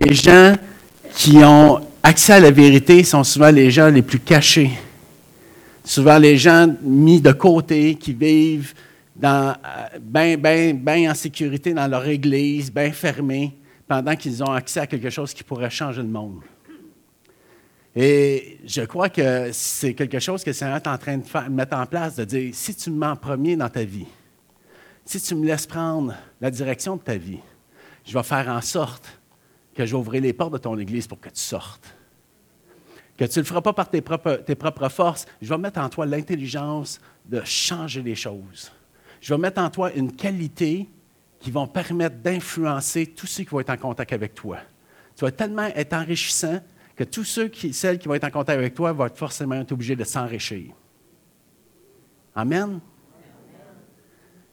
les gens qui ont accès à la vérité sont souvent les gens les plus cachés. Souvent les gens mis de côté, qui vivent bien ben, ben en sécurité dans leur église, bien fermés, pendant qu'ils ont accès à quelque chose qui pourrait changer le monde. Et je crois que c'est quelque chose que Seigneur est en train de mettre en place, de dire, si tu me mets premier dans ta vie, si tu me laisses prendre la direction de ta vie, je vais faire en sorte que ouvrir les portes de ton Église pour que tu sortes. Que tu ne le feras pas par tes propres, forces. Je vais mettre en toi l'intelligence de changer les choses. Je vais mettre en toi une qualité qui va permettre d'influencer tous ceux qui vont être en contact avec toi. Tu vas tellement être enrichissant que tous ceux qui, celles qui vont être en contact avec toi vont être forcément être obligés de s'enrichir. Amen.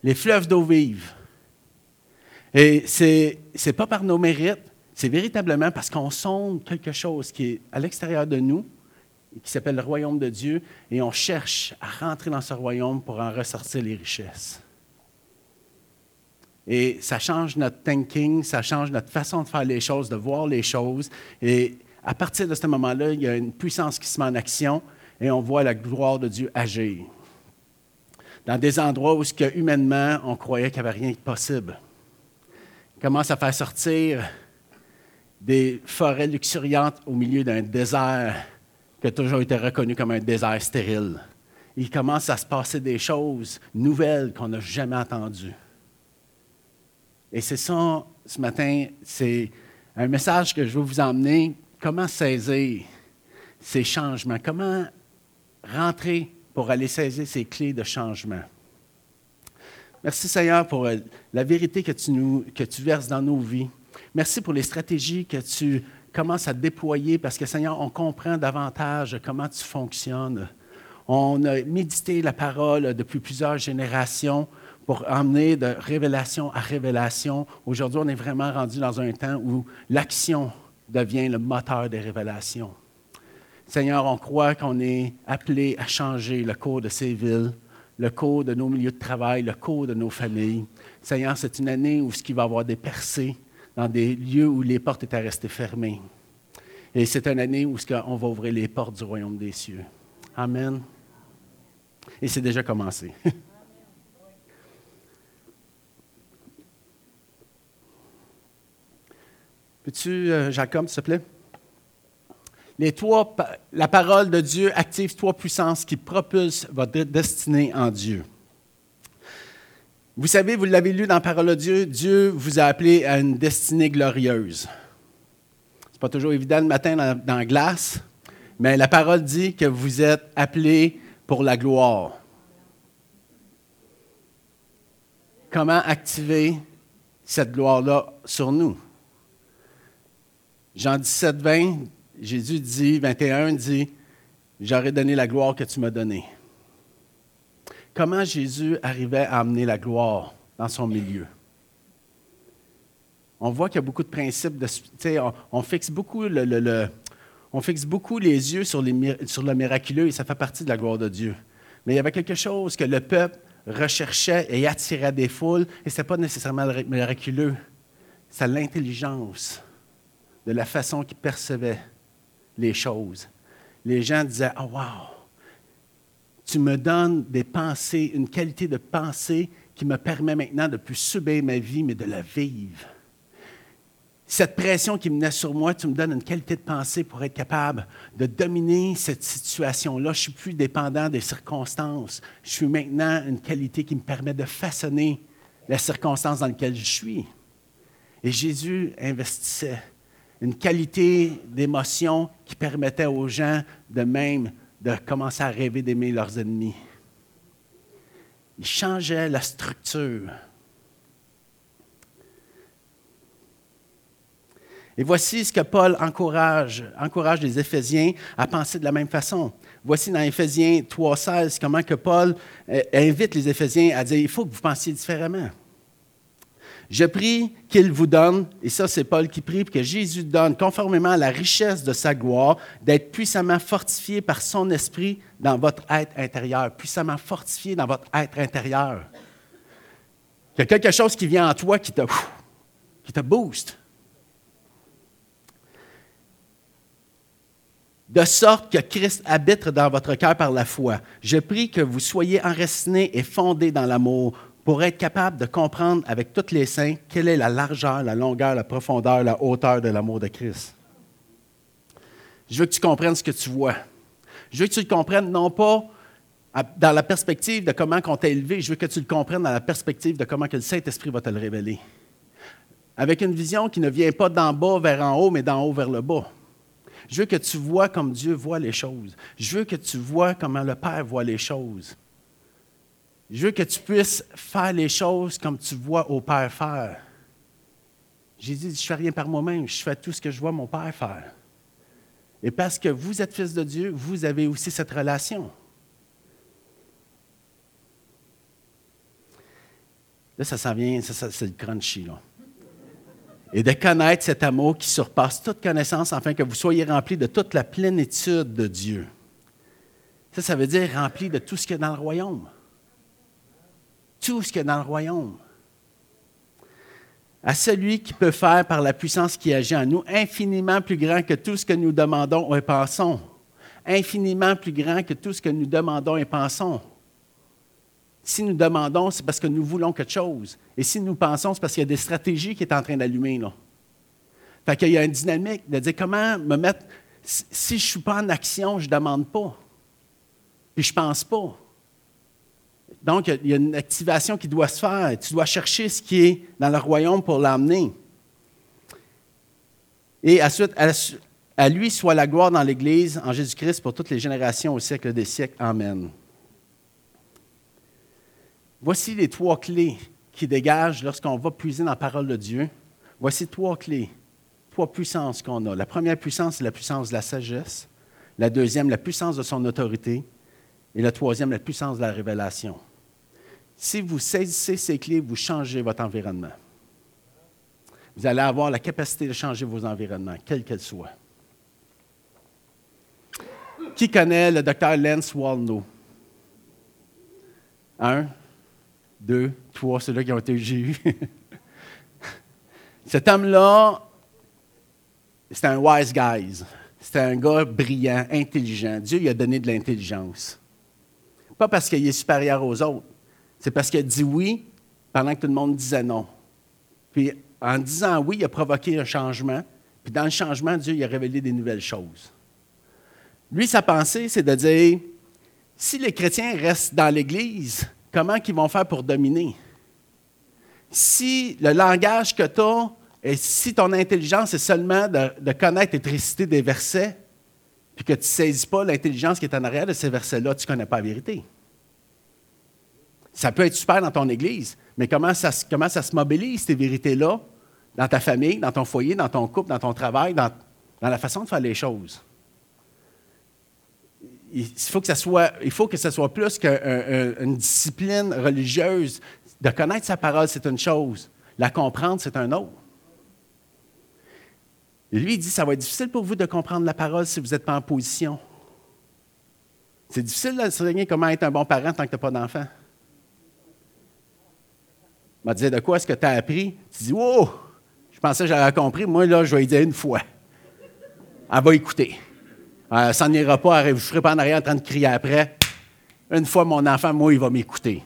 Les fleuves d'eau vive. Et ce n'est pas par nos mérites, c'est véritablement parce qu'on sonde quelque chose qui est à l'extérieur de nous, qui s'appelle le royaume de Dieu, et on cherche à rentrer dans ce royaume pour en ressortir les richesses. Et ça change notre thinking, ça change notre façon de faire les choses, de voir les choses. Et à partir de ce moment-là, il y a une puissance qui se met en action et on voit la gloire de Dieu agir. Dans des endroits où, humainement, on croyait qu'il n'y avait rien de possible commence à faire sortir des forêts luxuriantes au milieu d'un désert qui a toujours été reconnu comme un désert stérile. Il commence à se passer des choses nouvelles qu'on n'a jamais entendues. Et c'est ça, ce matin, c'est un message que je veux vous emmener. Comment saisir ces changements? Comment rentrer pour aller saisir ces clés de changement? Merci Seigneur pour euh, la vérité que tu, nous, que tu verses dans nos vies. Merci pour les stratégies que tu commences à déployer parce que Seigneur, on comprend davantage comment tu fonctionnes. On a médité la parole depuis plusieurs générations pour emmener de révélation à révélation. Aujourd'hui, on est vraiment rendu dans un temps où l'action devient le moteur des révélations. Seigneur, on croit qu'on est appelé à changer le cours de ces villes le cours de nos milieux de travail, le cours de nos familles. Seigneur, c'est une année où il va y avoir des percées dans des lieux où les portes étaient restées fermées. Et c'est une année où on va ouvrir les portes du royaume des cieux. Amen. Et c'est déjà commencé. Peux-tu, euh, Jacob, s'il te plaît? les trois, la parole de Dieu active trois puissances qui propulsent votre destinée en Dieu. Vous savez, vous l'avez lu dans la parole de Dieu, Dieu vous a appelé à une destinée glorieuse. Ce n'est pas toujours évident le matin dans, dans la glace, mais la parole dit que vous êtes appelés pour la gloire. Comment activer cette gloire-là sur nous? Jean 17, 20 Jésus dit, 21 dit, j'aurais donné la gloire que tu m'as donnée. Comment Jésus arrivait à amener la gloire dans son milieu? On voit qu'il y a beaucoup de principes. On, fixe beaucoup les yeux sur le miraculeux et ça fait partie de la gloire de Dieu. Mais il y avait quelque chose que le peuple recherchait et attirait des foules, et ce n'était pas nécessairement miraculeux. C'est l'intelligence de la façon qu'il percevait les choses. Les gens disaient Oh, wow, tu me donnes des pensées, une qualité de pensée qui me permet maintenant de plus subir ma vie, mais de la vivre. Cette pression qui venait sur moi, tu me donnes une qualité de pensée pour être capable de dominer cette situation-là. Je suis plus dépendant des circonstances. Je suis maintenant une qualité qui me permet de façonner la circonstance dans laquelle je suis. Et Jésus investissait une qualité d'émotion qui permettait aux gens de même de commencer à rêver d'aimer leurs ennemis. Il changeait la structure. Et voici ce que Paul encourage, encourage les Éphésiens à penser de la même façon. Voici dans Éphésiens 3.16 comment que Paul euh, invite les Éphésiens à dire, il faut que vous pensiez différemment. Je prie qu'il vous donne, et ça c'est Paul qui prie, que Jésus donne, conformément à la richesse de sa gloire, d'être puissamment fortifié par son esprit dans votre être intérieur, puissamment fortifié dans votre être intérieur. Il y a quelque chose qui vient en toi qui te, qui te booste. de sorte que Christ habite dans votre cœur par la foi. Je prie que vous soyez enracinés et fondés dans l'amour pour être capable de comprendre avec tous les saints quelle est la largeur, la longueur, la profondeur, la hauteur de l'amour de Christ. Je veux que tu comprennes ce que tu vois. Je veux que tu le comprennes non pas dans la perspective de comment on t'a élevé, je veux que tu le comprennes dans la perspective de comment que le Saint-Esprit va te le révéler. Avec une vision qui ne vient pas d'en bas vers en haut, mais d'en haut vers le bas. Je veux que tu vois comme Dieu voit les choses. Je veux que tu vois comment le Père voit les choses. Je veux que tu puisses faire les choses comme tu vois au Père faire. Jésus dit, je ne fais rien par moi-même, je fais tout ce que je vois mon Père faire. Et parce que vous êtes fils de Dieu, vous avez aussi cette relation. Là, ça s'en vient, c'est le crunchy, là et de connaître cet amour qui surpasse toute connaissance afin que vous soyez remplis de toute la plénitude de Dieu. Ça, ça veut dire rempli de tout ce qu'il y a dans le royaume. Tout ce qu'il y a dans le royaume. À celui qui peut faire par la puissance qui agit en nous infiniment plus grand que tout ce que nous demandons et pensons. Infiniment plus grand que tout ce que nous demandons et pensons. Si nous demandons, c'est parce que nous voulons quelque chose. Et si nous pensons, c'est parce qu'il y a des stratégies qui sont en train d'allumer. Là. Fait qu'il y a une dynamique de dire comment me mettre. Si je ne suis pas en action, je ne demande pas. Puis je ne pense pas. Donc, il y a une activation qui doit se faire. Tu dois chercher ce qui est dans le royaume pour l'amener. Et ensuite, à lui soit la gloire dans l'Église, en Jésus-Christ, pour toutes les générations au siècle des siècles. Amen. Voici les trois clés qui dégagent lorsqu'on va puiser dans la parole de Dieu. Voici trois clés, trois puissances qu'on a. La première puissance, c'est la puissance de la sagesse. La deuxième, la puissance de son autorité. Et la troisième, la puissance de la révélation. Si vous saisissez ces clés, vous changez votre environnement. Vous allez avoir la capacité de changer vos environnements, quels qu'elles soient. Qui connaît le docteur Lance Walno? Un, deux, trois, ceux-là qui ont été eu. Cet homme-là, c'était un wise guy. C'était un gars brillant, intelligent. Dieu lui a donné de l'intelligence. Pas parce qu'il est supérieur aux autres. C'est parce qu'il a dit oui pendant que tout le monde disait non. Puis en disant oui, il a provoqué un changement. Puis dans le changement, Dieu a révélé des nouvelles choses. Lui, sa pensée, c'est de dire, si les chrétiens restent dans l'Église, comment ils vont faire pour dominer? Si le langage que tu as, et si ton intelligence est seulement de, connaître et de réciter des versets, puis que tu ne saisis pas l'intelligence qui est en arrière de ces versets-là, tu ne connais pas la vérité. Ça peut être super dans ton Église, mais comment ça, comment ça se mobilise, ces vérités-là, dans ta famille, dans ton foyer, dans ton couple, dans ton travail, dans, dans la façon de faire les choses? il faut que ça soit, il faut que ce soit plus qu'une discipline religieuse. De connaître sa parole, c'est une chose. La comprendre, c'est un autre. lui, il dit, ça va être difficile pour vous de comprendre la parole si vous n'êtes pas en position. C'est difficile d'enseigner comment être un bon parent tant que tu n'as pas d'enfant. M'a dit, de quoi est-ce que tu as appris? Tu dis, wow, je pensais que j'avais compris. Moi, là, je vais lui dire une fois. Elle va écouter. Euh, ça n'ira pas, je ne serai pas en arrière en train de crier après. Une fois, mon enfant, moi, il va m'écouter.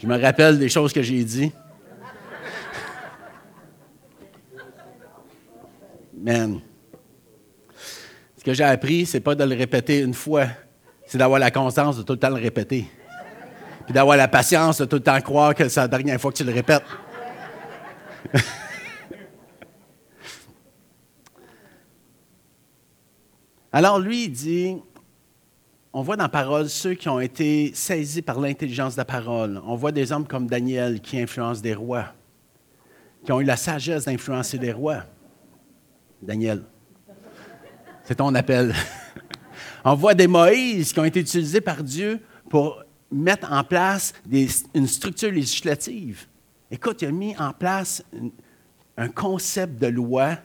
Je me rappelle des choses que j'ai dit. Man. Ce que j'ai appris, c'est pas de le répéter une fois, c'est d'avoir la constance de tout le temps le répéter. Puis d'avoir la patience de tout le temps croire que c'est la dernière fois que tu le répètes. Alors lui, il dit, on voit dans la parole ceux qui ont été saisis par l'intelligence de la parole. On voit des hommes comme Daniel qui influencent des rois, qui ont eu la sagesse d'influencer des rois. Daniel, c'est ton appel. On voit des Moïse qui ont été utilisés par Dieu pour mettre en place une structure législative. Écoute, il a mis en place un concept de loi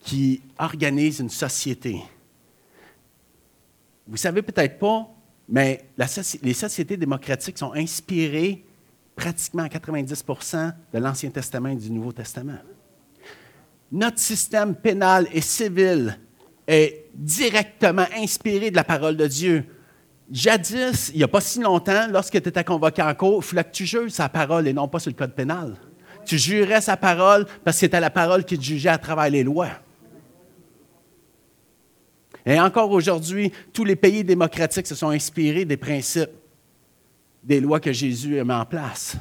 qui organise une société. Vous savez peut-être pas, mais les sociétés démocratiques sont inspirées pratiquement à 90% de l'Ancien Testament et du Nouveau Testament. notre système pénal et civil est directement inspiré de la parole de Dieu. Jadis, il n'y a pas si longtemps, lorsque tu étais convoqué en cours, il fallait que tu juges sa parole et non pas sur le code pénal. Tu jurais sa parole parce que c'était la parole qui te jugeait à travers les lois. Et encore aujourd'hui, tous les pays démocratiques se sont inspirés des principes, des lois que Jésus a mis en place.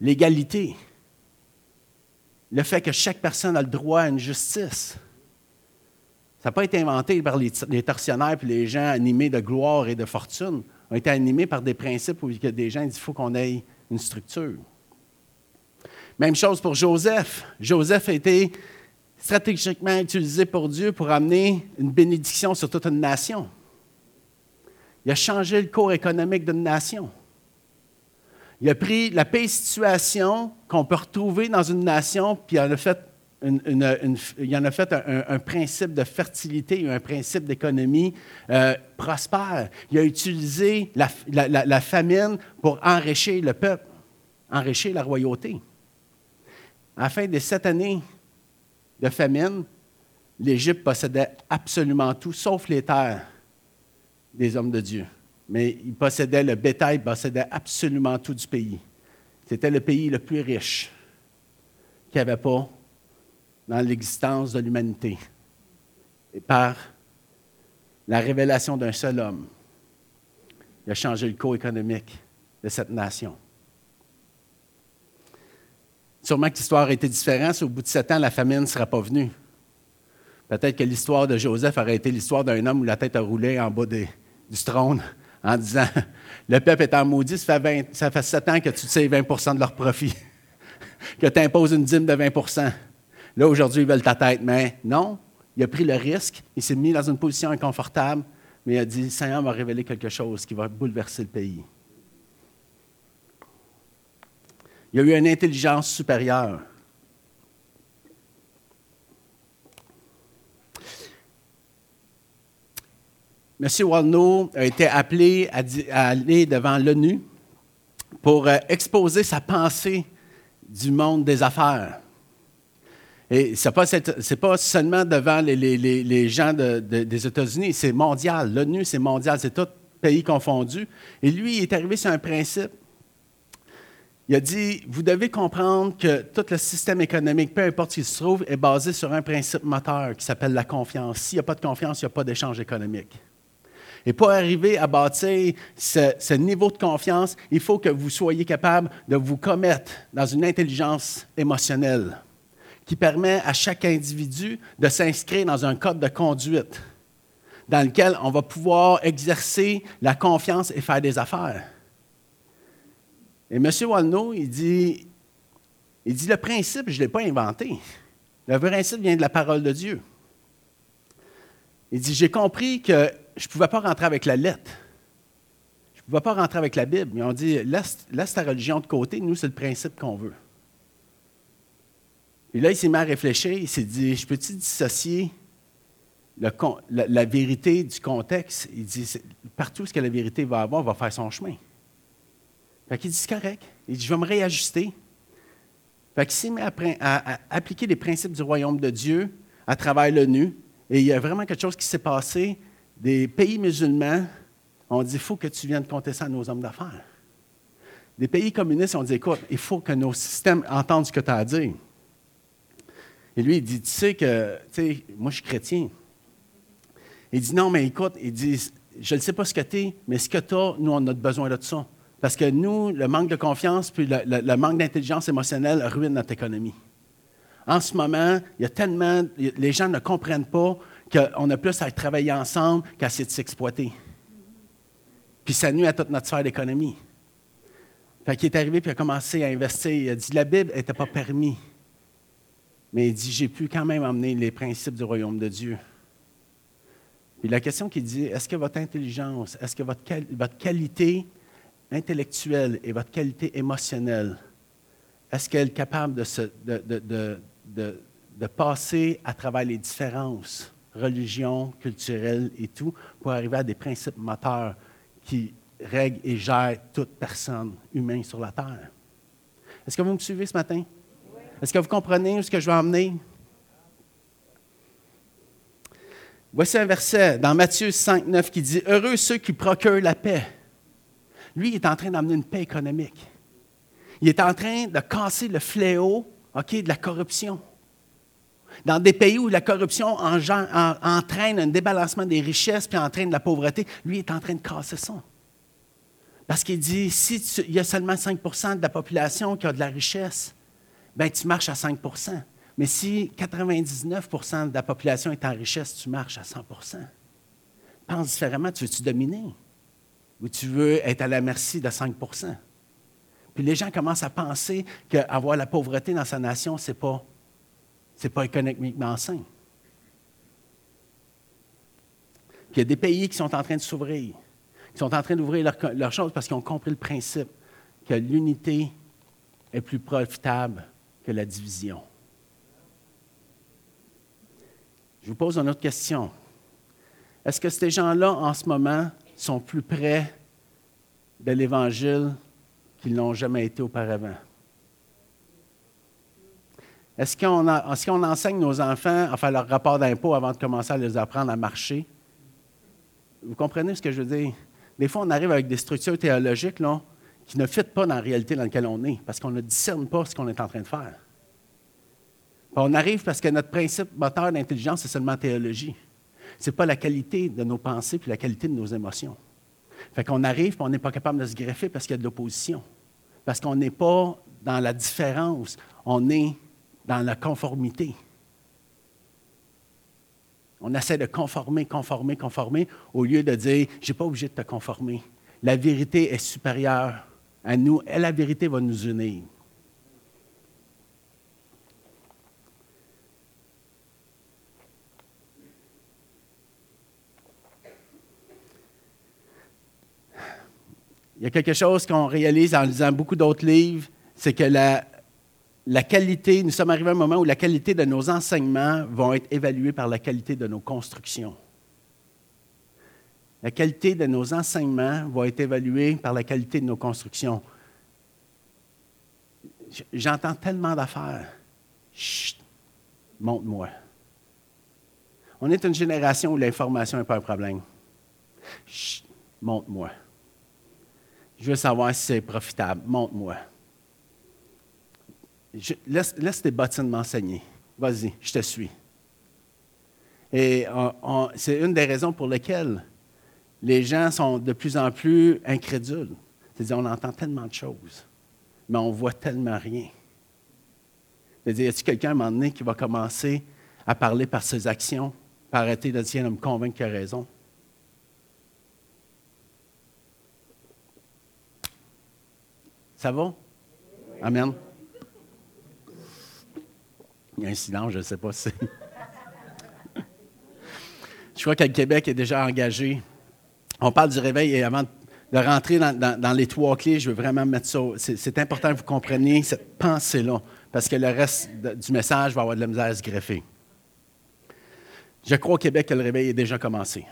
L'égalité, le fait que chaque personne a le droit à une justice. Ça n'a pas été inventé par les, tortionnaires et les gens animés de gloire et de fortune. On a été animés par des principes où des gens disent qu'il faut qu'on ait une structure. Même chose pour Joseph. Joseph a été stratégiquement utilisé pour Dieu pour amener une bénédiction sur toute une nation. Il a changé le cours économique d'une nation. Il a pris la paix situation qu'on peut retrouver dans une nation, puis il a fait, il en a fait un, principe de fertilité, un principe d'économie euh, prospère. Il a utilisé la, famine pour enrichir le peuple, enrichir la royauté. À la fin des sept années de famine, l'Égypte possédait absolument tout, sauf les terres des hommes de Dieu. Mais il possédait le bétail, il possédait absolument tout du pays. C'était le pays le plus riche qu'il n'y avait pas dans l'existence de l'humanité. Et par la révélation d'un seul homme, il a changé le cours économique de cette nation. Sûrement que l'histoire aurait été différente si au bout de sept ans, la famine ne serait pas venue. Peut-être que l'histoire de Joseph aurait été l'histoire d'un homme où la tête a roulé en bas du trône en disant Le peuple est en maudit, ça fait, ça fait sept ans que tu sais 20% de leur profit, que tu imposes une dîme de 20 Là, aujourd'hui, ils veulent ta tête. Mais non, il a pris le risque, il s'est mis dans une position inconfortable, mais il a dit Seigneur m'a révélé quelque chose qui va bouleverser le pays. Il a eu une intelligence supérieure. M. Walno a été appelé à, aller devant l'ONU pour euh, exposer sa pensée du monde des affaires. Et ce n'est pas, seulement devant les, gens des États-Unis, c'est mondial. L'ONU, c'est mondial, c'est tout pays confondu. Et lui, il est arrivé sur un principe il a dit, vous devez comprendre que tout le système économique, peu importe où il se trouve, est basé sur un principe moteur qui s'appelle la confiance. S'il n'y a pas de confiance, il n'y a pas d'échange économique. Et pour arriver à bâtir ce, ce, niveau de confiance, il faut que vous soyez capable de vous commettre dans une intelligence émotionnelle qui permet à chaque individu de s'inscrire dans un code de conduite dans lequel on va pouvoir exercer la confiance et faire des affaires. Et M. Walno, il dit, il dit, le principe, je ne l'ai pas inventé. Le principe vient de la parole de Dieu. Il dit, j'ai compris que je ne pouvais pas rentrer avec la lettre. Je ne pouvais pas rentrer avec la Bible. Ils ont dit, laisse, laisse ta religion de côté, nous, c'est le principe qu'on veut. Et là, il s'est mis à réfléchir, il s'est dit, je peux-tu dissocier la, vérité du contexte? Il dit, partout ce que la vérité va avoir, va faire son chemin. Fait qu'il dit, c'est correct. Il dit, je vais me réajuster. Fait s'est mis à, appliquer les principes du royaume de Dieu à travers l'ONU. Et il y a vraiment quelque chose qui s'est passé. Des pays musulmans ont dit, il faut que tu viennes compter ça à nos hommes d'affaires. Des pays communistes ont dit, écoute, il faut que nos systèmes entendent ce que tu as à dire. Et lui, il dit, tu sais que, tu sais, moi je suis chrétien. Il dit, non, mais écoute, il dit, je ne sais pas ce que tu es, mais ce que tu as, nous, on a besoin de ça. Parce que nous, le manque de confiance puis le, manque d'intelligence émotionnelle ruine notre économie. En ce moment, il y a tellement. Les gens ne comprennent pas qu'on a plus à travailler ensemble qu'à essayer de s'exploiter. Puis ça nuit à toute notre sphère d'économie. Fait qu'il est arrivé puis il a commencé à investir. Il a dit la Bible n'était pas permis. Mais il dit j'ai pu quand même emmener les principes du royaume de Dieu. Puis la question qu'il dit est-ce que votre intelligence, est-ce que votre, votre qualité intellectuelle et votre qualité émotionnelle, est-ce qu'elle est capable de, de, passer à travers les différences, religions, culturelles et tout, pour arriver à des principes moteurs qui règlent et gèrent toute personne humaine sur la Terre? Est-ce que vous me suivez ce matin? Est-ce que vous comprenez ce que je veux emmener? Voici un verset dans Matthieu 5, 9 qui dit Heureux ceux qui procurent la paix. Lui, il est en train d'amener une paix économique. Il est en train de casser le fléau de la corruption. Dans des pays où la corruption entraîne un débalancement des richesses puis entraîne la pauvreté, lui est en train de casser ça. Parce qu'il dit, si il y a seulement 5% de la population qui a de la richesse, ben tu marches à 5% Mais si 99% de la population est en richesse, tu marches à 100% Pense différemment, tu veux-tu dominer? Ou tu veux être à la merci de 5% Puis les gens commencent à penser qu'avoir la pauvreté dans sa nation, ce n'est pas, pas économiquement sain. Puis il y a des pays qui sont en train de s'ouvrir. Ils sont en train d'ouvrir leurs choses parce qu'ils ont compris le principe que l'unité est plus profitable la division. Je vous pose une autre question. Est-ce que ces gens-là, en ce moment, sont plus près de l'Évangile qu'ils n'ont jamais été auparavant? Est-ce qu'on, enseigne nos enfants à faire leur rapport d'impôt avant de commencer à les apprendre à marcher? Vous comprenez ce que je veux dire? Des fois, on arrive avec des structures théologiques là, qui ne fitent pas dans la réalité dans laquelle on est, parce qu'on ne discerne pas ce qu'on est en train de faire. On arrive parce que notre principe moteur d'intelligence, c'est seulement théologie. Ce n'est pas la qualité de nos pensées puis la qualité de nos émotions. Fait qu'on arrive et on n'est pas capable de se greffer parce qu'il y a de l'opposition. Parce qu'on n'est pas dans la différence, on est dans la conformité. On essaie de conformer, conformer, conformer, au lieu de dire, je n'ai pas obligé de te conformer. La vérité est supérieure à nous et la vérité va nous unir. Il y a quelque chose qu'on réalise en lisant beaucoup d'autres livres, c'est que la, la qualité, nous sommes arrivés à un moment où la qualité de nos enseignements vont être évalués par la qualité de nos constructions. La qualité de nos enseignements va être évaluée par la qualité de nos constructions. J'entends tellement d'affaires. Chut, montre-moi. On est une génération où l'information n'est pas un problème. Chut, montre-moi. Je veux savoir si c'est profitable. Montre-moi laisse, tes bottines m'enseigner. Vas-y, je te suis. Et c'est une des raisons pour lesquelles les gens sont de plus en plus incrédules. C'est-à-dire, on entend tellement de choses, mais on voit tellement rien. C'est-à-dire, y a-t-il quelqu'un à un moment donné qui va commencer à parler par ses actions, par arrêter de dire me convaincre qu'il a raison? Ça va? Amen. Il y a un silence, je ne sais pas si. je crois que le Québec est déjà engagé. On parle du réveil et avant de rentrer dans, les trois clés, je veux vraiment mettre ça. C'est important que vous compreniez cette pensée-là, parce que le reste du message va avoir de la misère à se greffer. Je crois au Québec que le réveil est déjà commencé.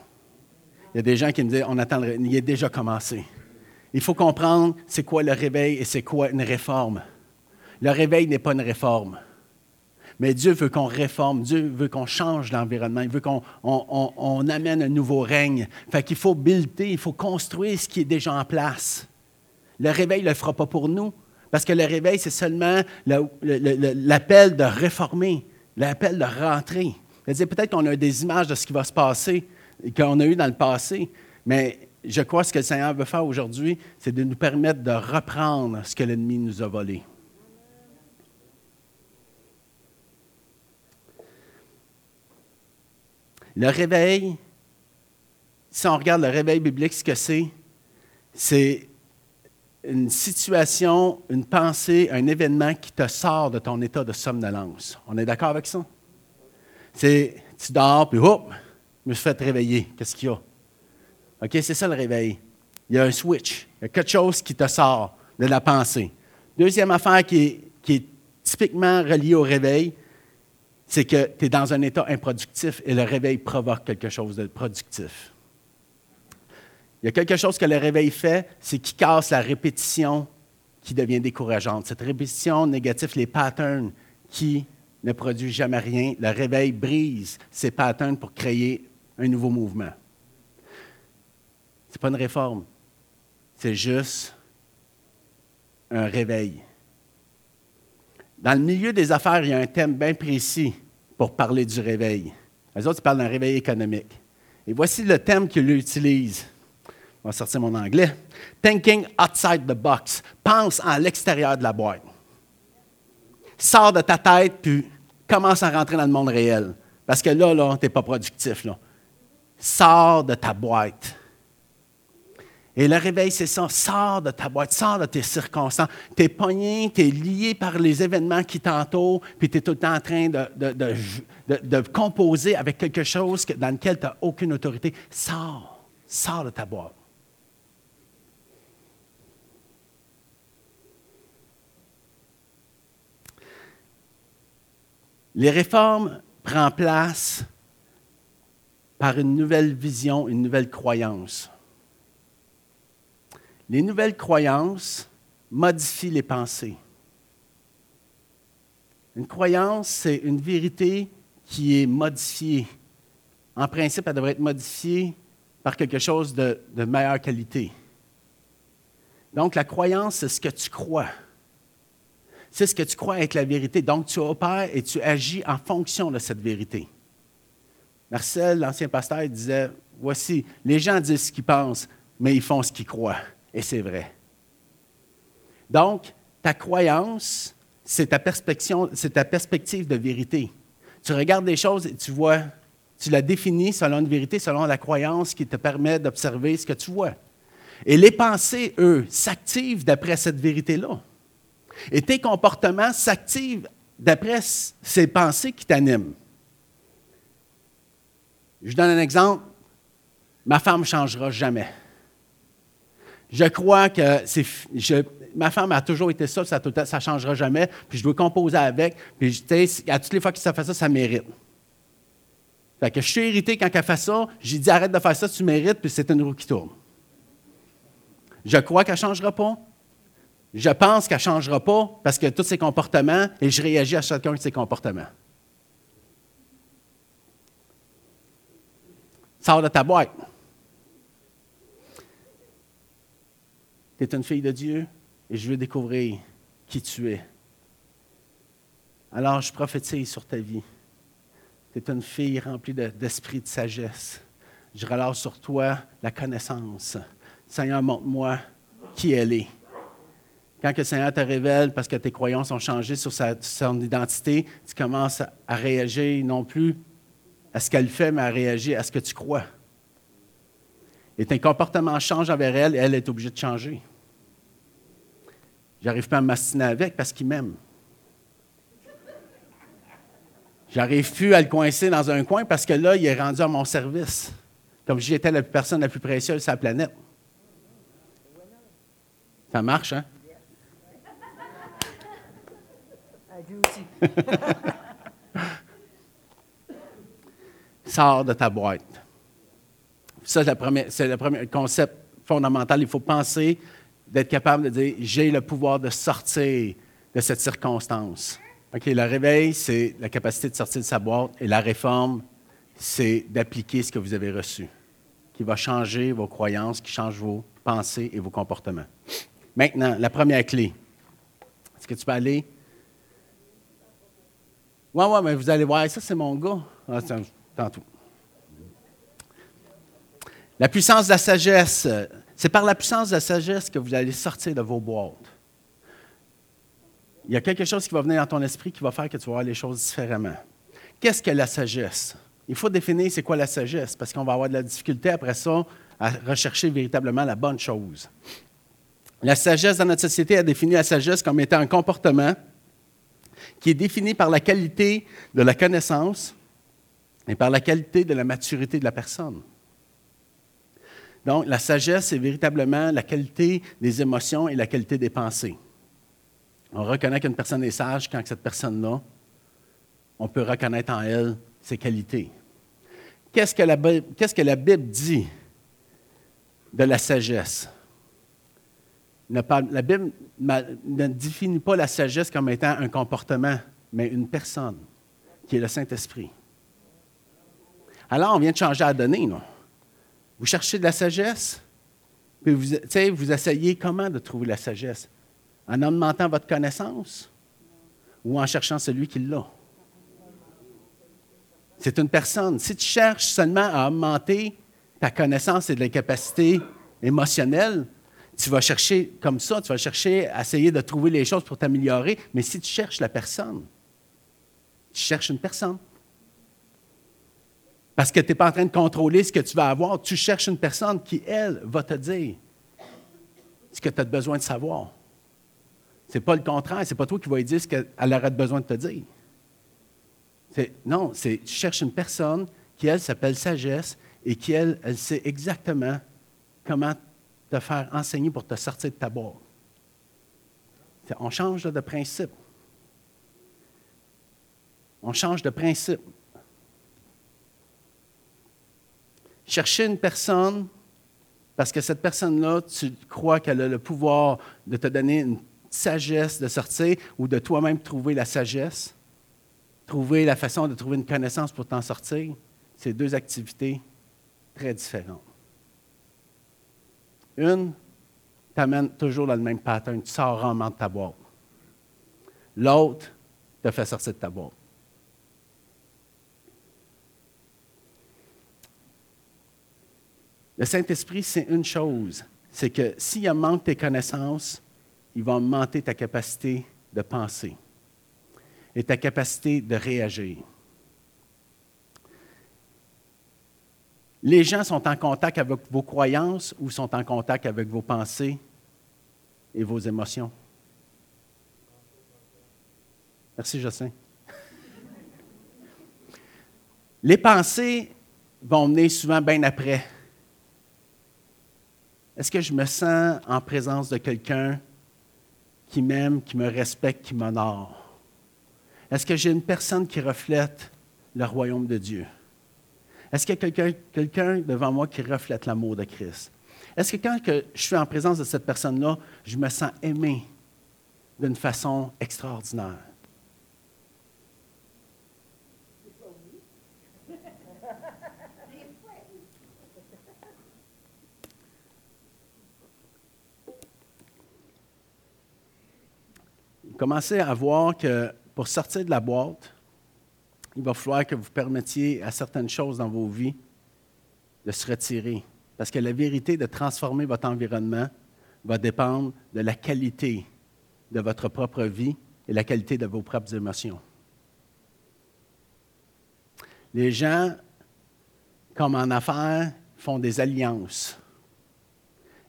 Il y a des gens qui me disent on attend le il est déjà commencé. Il faut comprendre c'est quoi le réveil et c'est quoi une réforme. Le réveil n'est pas une réforme. Mais Dieu veut qu'on réforme, Dieu veut qu'on change l'environnement, il veut qu'on amène un nouveau règne. Fait qu'il faut builder, il faut construire ce qui est déjà en place. Le réveil ne le fera pas pour nous, parce que le réveil, c'est seulement l'appel de réformer, l'appel de rentrer. Peut-être qu'on a des images de ce qui va se passer, qu'on a eu dans le passé, mais je crois que ce que le Seigneur veut faire aujourd'hui, c'est de nous permettre de reprendre ce que l'ennemi nous a volé. Le réveil, si on regarde le réveil biblique, ce que c'est, c'est une situation, une pensée, un événement qui te sort de ton état de somnolence. On est d'accord avec ça? C'est, tu dors, puis hop, je me suis fait réveiller. Qu'est-ce qu'il y a? OK, c'est ça le réveil. Il y a un switch. Il y a quelque chose qui te sort de la pensée. Deuxième affaire qui est, qui est typiquement reliée au réveil, c'est que tu es dans un état improductif et le réveil provoque quelque chose de productif. Il y a quelque chose que le réveil fait, c'est qu'il casse la répétition qui devient décourageante. Cette répétition négative, les patterns qui ne produisent jamais rien, le réveil brise ces patterns pour créer un nouveau mouvement. Ce n'est pas une réforme, c'est juste un réveil. Dans le milieu des affaires, il y a un thème bien précis pour parler du réveil. Les autres, ils parlent d'un réveil économique. Et voici le thème qu'ils utilisent. On va sortir mon anglais. Thinking outside the box. Pense à l'extérieur de la boîte. Sors de ta tête, puis commence à rentrer dans le monde réel. Parce que là, là tu n'es pas productif. Sors de ta boîte. Et le réveil, c'est ça. Sors de ta boîte, sors de tes circonstances. Tu es pogné, tu es lié par les événements qui t'entourent, puis tu es tout le temps en train de, de, composer avec quelque chose dans lequel tu n'as aucune autorité. Sors, sors de ta boîte. Les réformes prennent place par une nouvelle vision, une nouvelle croyance. Les nouvelles croyances modifient les pensées. Une croyance, c'est une vérité qui est modifiée. En principe, elle devrait être modifiée par quelque chose de, meilleure qualité. Donc, la croyance, c'est ce que tu crois. C'est ce que tu crois être la vérité. Donc, tu opères et tu agis en fonction de cette vérité. Marcel, l'ancien pasteur, disait, voici, les gens disent ce qu'ils pensent, mais ils font ce qu'ils croient. Et c'est vrai. Donc, ta croyance, c'est ta, ta perspective de vérité. Tu regardes des choses et tu vois, tu la définis selon une vérité, selon la croyance qui te permet d'observer ce que tu vois. Et les pensées, eux, s'activent d'après cette vérité-là. Et tes comportements s'activent d'après ces pensées qui t'animent. Je donne un exemple. Ma femme ne changera jamais. Je crois que c'est, ma femme a toujours été ça, ça ne changera jamais, puis je dois composer avec, puis à toutes les fois que ça fait ça, ça mérite. Fait que je suis irrité quand elle fait ça, j'ai dit arrête de faire ça, tu mérites, puis c'est une roue qui tourne. Je crois qu'elle ne changera pas. Je pense qu'elle ne changera pas parce que tous ses comportements, et je réagis à chacun de ses comportements. Sors de ta boîte. Tu es une fille de Dieu et je veux découvrir qui tu es. Alors je prophétise sur ta vie. Tu es une fille remplie d'esprit de, sagesse. Je relâche sur toi la connaissance. Seigneur, montre-moi qui elle est. Quand le Seigneur te révèle, parce que tes croyances ont changé sur son identité, tu commences à réagir non plus à ce qu'elle fait, mais à réagir à ce que tu crois. Et ton comportement change envers elle et elle est obligée de changer. J'arrive pas à m'astiner avec parce qu'il m'aime. J'arrive plus à le coincer dans un coin parce que là, il est rendu à mon service. Comme si j'étais la personne la plus précieuse sur la planète. Ça marche, hein? Sors de ta boîte. Ça, c'est le premier concept fondamental. Il faut penser d'être capable de dire j'ai le pouvoir de sortir de cette circonstance. OK, le réveil, c'est la capacité de sortir de sa boîte et la réforme, c'est d'appliquer ce que vous avez reçu, qui va changer vos croyances, qui change vos pensées et vos comportements. Maintenant, la première clé. Est-ce que tu peux aller? Oui, oui, mais vous allez voir, ça c'est mon gars. Ah, tantôt. La puissance de la sagesse. C'est par la puissance de la sagesse que vous allez sortir de vos boîtes. Il y a quelque chose qui va venir dans ton esprit qui va faire que tu vas voir les choses différemment. Qu'est-ce que la sagesse? Il faut définir c'est quoi la sagesse, parce qu'on va avoir de la difficulté après ça à rechercher véritablement la bonne chose. La sagesse dans notre société a défini la sagesse comme étant un comportement qui est défini par la qualité de la connaissance et par la qualité de la maturité de la personne. Donc, la sagesse, c'est véritablement la qualité des émotions et la qualité des pensées. On reconnaît qu'une personne est sage quand cette personne-là, on peut reconnaître en elle ses qualités. Qu'est-ce que, la, Bible dit de la sagesse? La Bible ne définit pas la sagesse comme étant un comportement, mais une personne, qui est le Saint-Esprit. Alors, on vient de changer à donner, non? Vous cherchez de la sagesse, puis vous, vous essayez comment de trouver la sagesse? En augmentant votre connaissance? Ou en cherchant celui qui l'a? C'est une personne. Si tu cherches seulement à augmenter ta connaissance et de la capacité émotionnelle, tu vas chercher comme ça, tu vas chercher à essayer de trouver les choses pour t'améliorer. Mais si tu cherches la personne, tu cherches une personne. Parce que tu n'es pas en train de contrôler ce que tu vas avoir. Tu cherches une personne qui, elle, va te dire ce que tu as besoin de savoir. Ce n'est pas le contraire. Ce n'est pas toi qui vas dire ce qu'elle aurait besoin de te dire. Non, c'est tu cherches une personne qui, elle, s'appelle sagesse et qui, elle, elle sait exactement comment te faire enseigner pour te sortir de ta boîte. On change de principe. On change de principe. Chercher une personne parce que cette personne-là, tu crois qu'elle a le pouvoir de te donner une sagesse de sortir ou de toi-même trouver la sagesse, trouver la façon de trouver une connaissance pour t'en sortir, c'est deux activités très différentes. Une t'amène toujours dans le même pattern, tu sors rarement de ta boîte. L'autre te fait sortir de ta boîte. Le Saint-Esprit, c'est une chose, c'est que s'il manque tes connaissances, il va augmenter ta capacité de penser et ta capacité de réagir. Les gens sont en contact avec vos croyances ou sont en contact avec vos pensées et vos émotions? Merci, Jossin. Les pensées vont venir souvent bien après. Est-ce que je me sens en présence de quelqu'un qui m'aime, qui me respecte, qui m'honore? Est-ce que j'ai une personne qui reflète le royaume de Dieu? Est-ce qu'il y a quelqu'un devant moi qui reflète l'amour de Christ? Est-ce que quand je suis en présence de cette personne-là, je me sens aimé d'une façon extraordinaire? Commencez à voir que pour sortir de la boîte, il va falloir que vous permettiez à certaines choses dans vos vies de se retirer. Parce que la vérité de transformer votre environnement va dépendre de la qualité de votre propre vie et la qualité de vos propres émotions. Les gens, comme en affaires, font des alliances.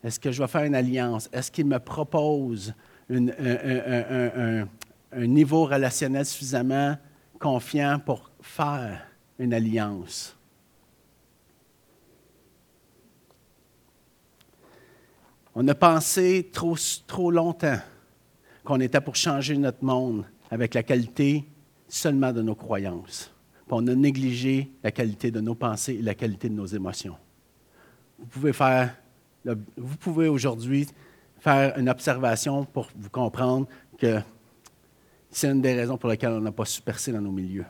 Est-ce que je vais faire une alliance? Est-ce qu'ils me un, niveau relationnel suffisamment confiant pour faire une alliance. On a pensé trop, trop longtemps qu'on était pour changer notre monde avec la qualité seulement de nos croyances. on a négligé la qualité de nos pensées et la qualité de nos émotions. Vous pouvez faire, vous pouvez aujourd'hui faire une observation pour vous comprendre que c'est une des raisons pour lesquelles on n'a pas su percer dans nos milieux.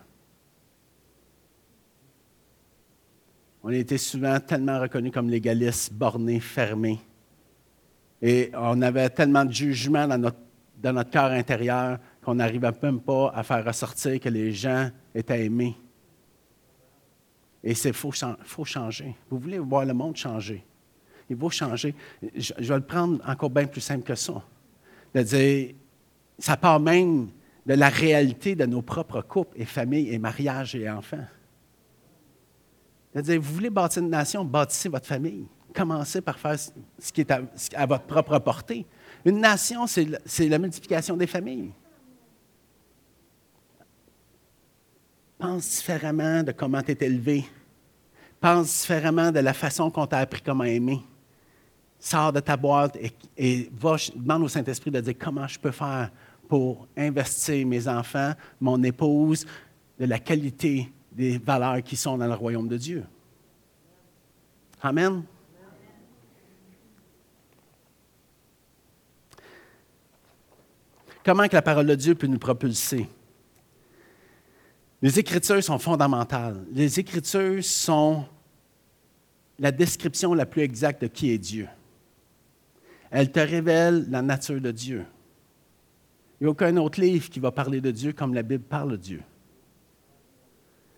On a été souvent tellement reconnus comme légalistes, bornés, fermés. Et on avait tellement de jugement dans notre, dans notre cœur intérieur qu'on n'arrivait même pas à faire ressortir que les gens étaient aimés. Et c'est faut, faut changer. Vous voulez voir le monde changer il va changer. Je, vais le prendre encore bien plus simple que ça. Ça part même de la réalité de nos propres couples et familles et mariages et enfants. Vous voulez bâtir une nation, bâtissez votre famille. Commencez par faire ce qui est à, votre propre portée. Une nation, c'est la multiplication des familles. Pense différemment de comment tu es élevé. Pense différemment de la façon qu'on t'a appris comment aimer sors de ta boîte et, va, demande au Saint-Esprit de dire comment je peux faire pour investir mes enfants, mon épouse, de la qualité des valeurs qui sont dans le royaume de Dieu. Amen. Comment que la parole de Dieu peut nous propulser? Les Écritures sont fondamentales. Les Écritures sont la description la plus exacte de qui est Dieu. Elles te révèlent la nature de Dieu. Il n'y a aucun autre livre qui va parler de Dieu comme la Bible parle de Dieu.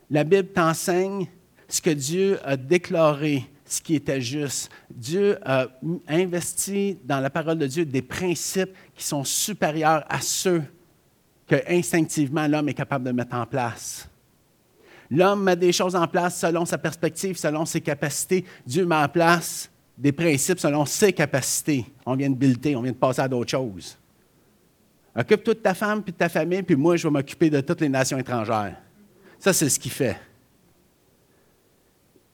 La Bible t'enseigne ce que Dieu a déclaré, ce qui était juste. Dieu a investi dans la parole de Dieu des principes qui sont supérieurs à ceux que instinctivement l'homme est capable de mettre en place. L'homme met des choses en place selon sa perspective, selon ses capacités. Dieu met en place des principes selon ses capacités. On vient de builder, on vient de passer à d'autres choses. Occupe-toi de ta femme puis de ta famille, puis moi, je vais m'occuper de toutes les nations étrangères. Ça, c'est ce qu'il fait.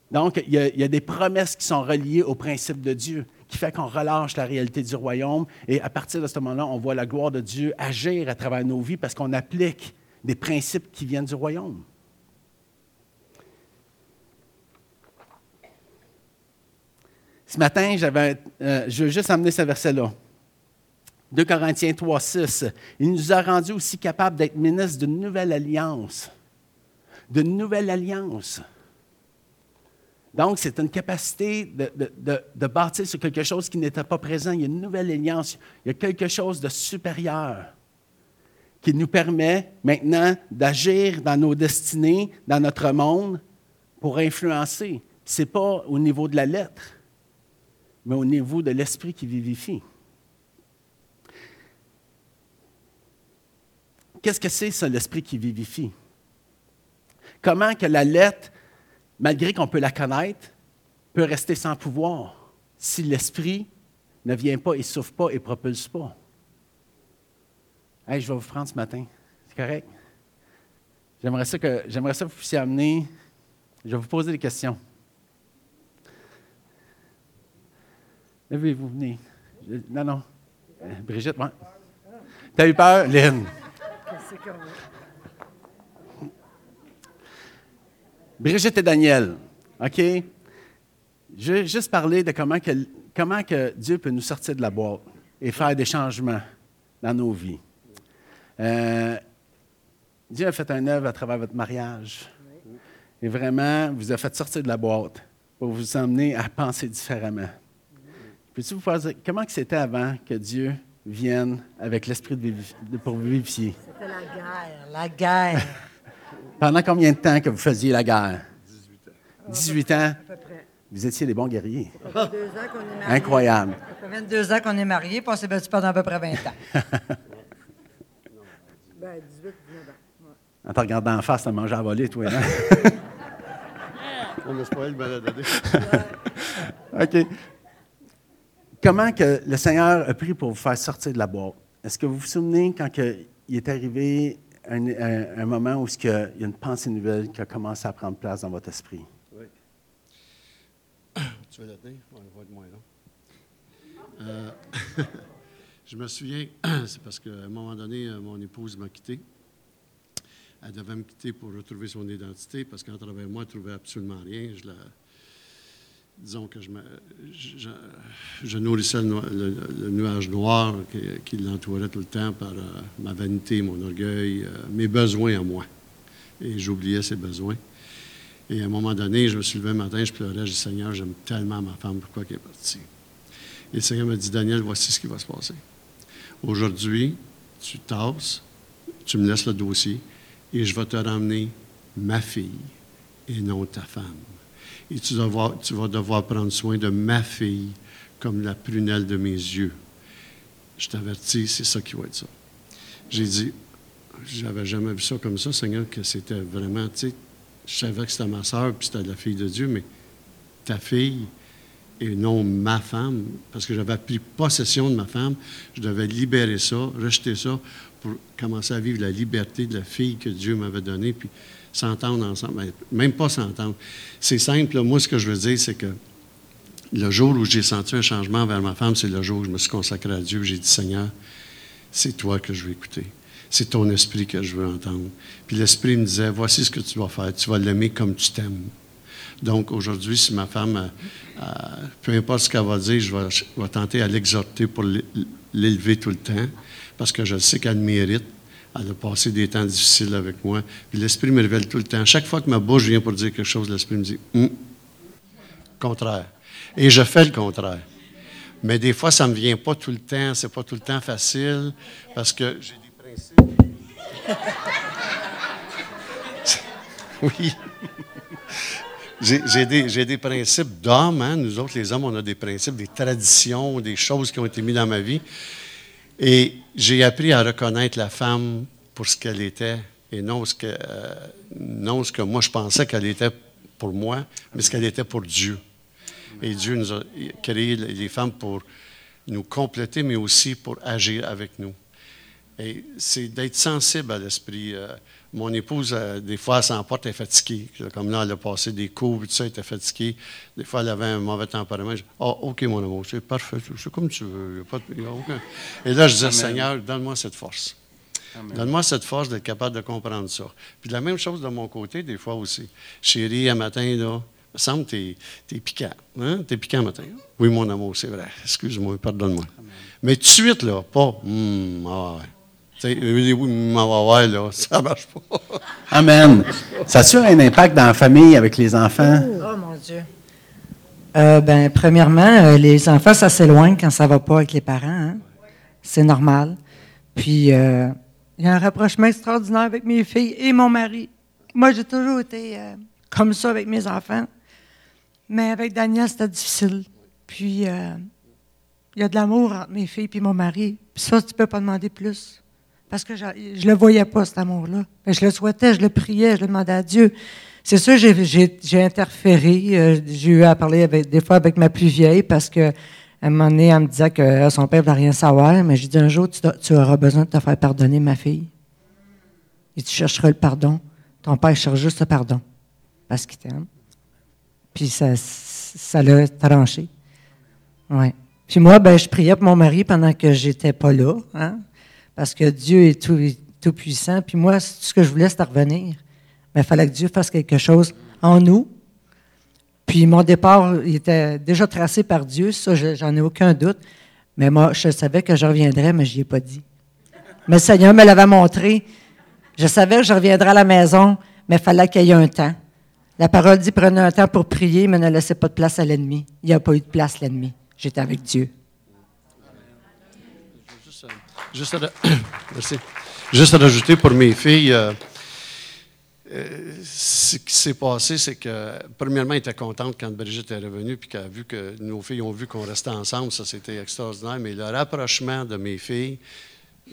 Donc, il y, a, des promesses qui sont reliées au principe de Dieu, qui fait qu'on relâche la réalité du royaume. Et à partir de ce moment-là, on voit la gloire de Dieu agir à travers nos vies parce qu'on applique des principes qui viennent du royaume. Ce matin, euh, je veux juste amener ce verset-là. 2 Corinthiens 3, 6. Il nous a rendus aussi capables d'être ministres d'une nouvelle alliance. D'une nouvelle alliance. Donc, c'est une capacité de, de, de, bâtir sur quelque chose qui n'était pas présent. Il y a une nouvelle alliance. Il y a quelque chose de supérieur qui nous permet maintenant d'agir dans nos destinées, dans notre monde, pour influencer. Ce n'est pas au niveau de la lettre mais au niveau de l'esprit qui vivifie. Qu'est-ce que c'est ça, l'esprit qui vivifie? Comment que la lettre, malgré qu'on peut la connaître, peut rester sans pouvoir si l'esprit ne vient pas souffle pas et propulse pas? Hey, je vais vous prendre ce matin. C'est correct? J'aimerais ça que, j'aimerais ça que vous puissiez amener. Je vais vous poser des questions. Levez-vous, venez. Non, non. Euh, Brigitte, moi. T'as eu peur, Lynn? Brigitte et Daniel, OK? Je vais juste parler de comment que, Dieu peut nous sortir de la boîte et faire des changements dans nos vies. Euh, Dieu a fait un œuvre à travers votre mariage. Et vraiment, vous a fait sortir de la boîte pour vous emmener à penser différemment. Peux-tu vous faire comment c'était avant que Dieu vienne avec l'esprit de, de, pour vivifier? C'était la guerre, la guerre. Pendant combien de temps que vous faisiez la guerre? 18 ans. 18 ans? À peu près. Vous étiez des bons guerriers. Ça fait deux ans qu'on est mariés. Incroyable. Ça fait 22 ans qu'on est mariés, puis on s'est battu pendant à peu près 20 ans. ben, 18, 19 ans. En te regardant en face, tu as mangé à voler, toi, hein? On pas eu le balade OK. Comment que le Seigneur a pris pour vous faire sortir de la boîte? Est-ce que vous vous souvenez quand il est arrivé un, moment où il y a une pensée nouvelle qui a commencé à prendre place dans votre esprit? Oui. Tu veux la tenir? On va être moins long. Euh, je me souviens, c'est parce qu'à un moment donné, euh, mon épouse m'a quitté. Elle devait me quitter pour retrouver son identité parce qu'en travers moi, elle ne trouvait absolument rien. Je la, disons que je, me, nourrissais le, nuage noir qui, l'entourait tout le temps par euh, ma vanité, mon orgueil, euh, mes besoins à moi. Et j'oubliais ses besoins. Et à un moment donné, je me suis levé un matin, je pleurais, je dis Seigneur, j'aime tellement ma femme, pourquoi elle est partie? Et le Seigneur m'a dit Daniel, voici ce qui va se passer. Aujourd'hui, tu tasses, tu me laisses le dossier, et je vais te ramener ma fille et non ta femme et tu, vas devoir prendre soin de ma fille comme la prunelle de mes yeux. Je t'avertis, c'est ça qui va être ça. J'ai dit, j'avais jamais vu ça comme ça, Seigneur, que c'était vraiment, tu sais, je savais que c'était ma soeur, puis c'était la fille de Dieu, mais ta fille et non ma femme, parce que j'avais pris possession de ma femme, je devais libérer ça, rejeter ça, pour commencer à vivre la liberté de la fille que Dieu m'avait donnée, puis s'entendre ensemble. Ben, même pas s'entendre. C'est simple. Moi, ce que je veux dire, c'est que le jour où j'ai senti un changement vers ma femme, c'est le jour où je me suis consacré à Dieu. J'ai dit, Seigneur, c'est toi que je veux écouter. C'est ton esprit que je veux entendre. Puis l'esprit me disait, voici ce que tu vas faire. Tu vas l'aimer comme tu t'aimes. Donc aujourd'hui, si ma femme, euh, euh, peu importe ce qu'elle va dire, je vais, je vais tenter à l'exhorter pour l'élever tout le temps, parce que je sais qu'elle mérite Elle a passé des temps difficiles avec moi. L'Esprit me révèle tout le temps. Chaque fois que ma bouche vient pour dire quelque chose, l'Esprit me dit hum, contraire. Et je fais le contraire. Mais des fois, ça ne me vient pas tout le temps. C'est pas tout le temps facile parce que j'ai des principes. oui. J'ai des, des, principes d'hommes. Hein? Nous autres, les hommes, on a des principes, des traditions, des choses qui ont été mises dans ma vie. Et j'ai appris à reconnaître la femme pour ce qu'elle était et non ce que, euh, non ce que moi je pensais qu'elle était pour moi, mais ce qu'elle était pour Dieu. Et Dieu nous a créé les femmes pour nous compléter, mais aussi pour agir avec nous. Et c'est d'être sensible à l'esprit. Euh, mon épouse, euh, des fois, elle s'emporte, elle est fatiguée. Comme là, elle a passé des coups, tout ça, elle était fatiguée. Des fois, elle avait un mauvais tempérament. Je dis, ah, OK, mon amour, c'est parfait, c'est comme tu veux. pas Et là, je disais, Seigneur, donne-moi cette force. Donne-moi cette force d'être capable de comprendre ça. Puis la même chose de mon côté, des fois aussi. Chérie, un matin, là, il me semble que tu es, piquant. Hein? Tu es piquant matin. Oui, mon amour, c'est vrai. Excuse-moi, pardonne-moi. Mais tout de suite, là, pas, hum, ah ouais. Oui, là, ça marche pas. Amen. Ça a un impact dans la famille avec les enfants? Oh, mon Dieu. Euh, ben, premièrement, euh, les enfants, ça s'éloigne quand ça ne va pas avec les parents. Hein. C'est normal. Puis, euh, il y a un rapprochement extraordinaire avec mes filles et mon mari. Moi, j'ai toujours été comme ça avec mes enfants. Mais avec Daniel, c'était difficile. Puis, il y a de l'amour entre mes filles et mon mari. Puis ça, tu ne peux pas demander plus. Parce que je ne le voyais pas, cet amour-là. Je le souhaitais, je le priais, je le demandais à Dieu. C'est sûr, j'ai interféré. Euh, j'ai eu à parler des fois avec ma plus vieille parce qu'à un moment donné, elle me disait que euh, son père ne voulait rien savoir. Mais j'ai dit un jour, tu, auras besoin de te faire pardonner, ma fille. Et tu chercheras le pardon. Ton père cherche juste le pardon parce qu'il t'aime. Puis ça, ça l'a tranché. Ouais. Puis moi, ben, je priais pour mon mari pendant que j'étais pas là. Hein? Parce que Dieu est tout, puissant. Puis moi, ce que je voulais, c'était revenir. Mais il fallait que Dieu fasse quelque chose en nous. Puis mon départ était déjà tracé par Dieu, ça, j'en ai aucun doute. Mais moi, je savais que je reviendrais, mais je n'y ai pas dit. Mais le Seigneur me l'avait montré. Je savais que je reviendrais à la maison, mais il fallait qu'il y ait un temps. La parole dit prenez un temps pour prier, mais ne laissez pas de place à l'ennemi. Il n'y a pas eu de place, l'ennemi. J'étais avec Dieu. Juste à, rajouter pour mes filles, euh, euh, ce qui s'est passé, c'est que, premièrement, elles étaient contentes quand Brigitte est revenue, puis qu'elle a vu que nos filles ont vu qu'on restait ensemble. Ça, c'était extraordinaire. Mais le rapprochement de mes filles,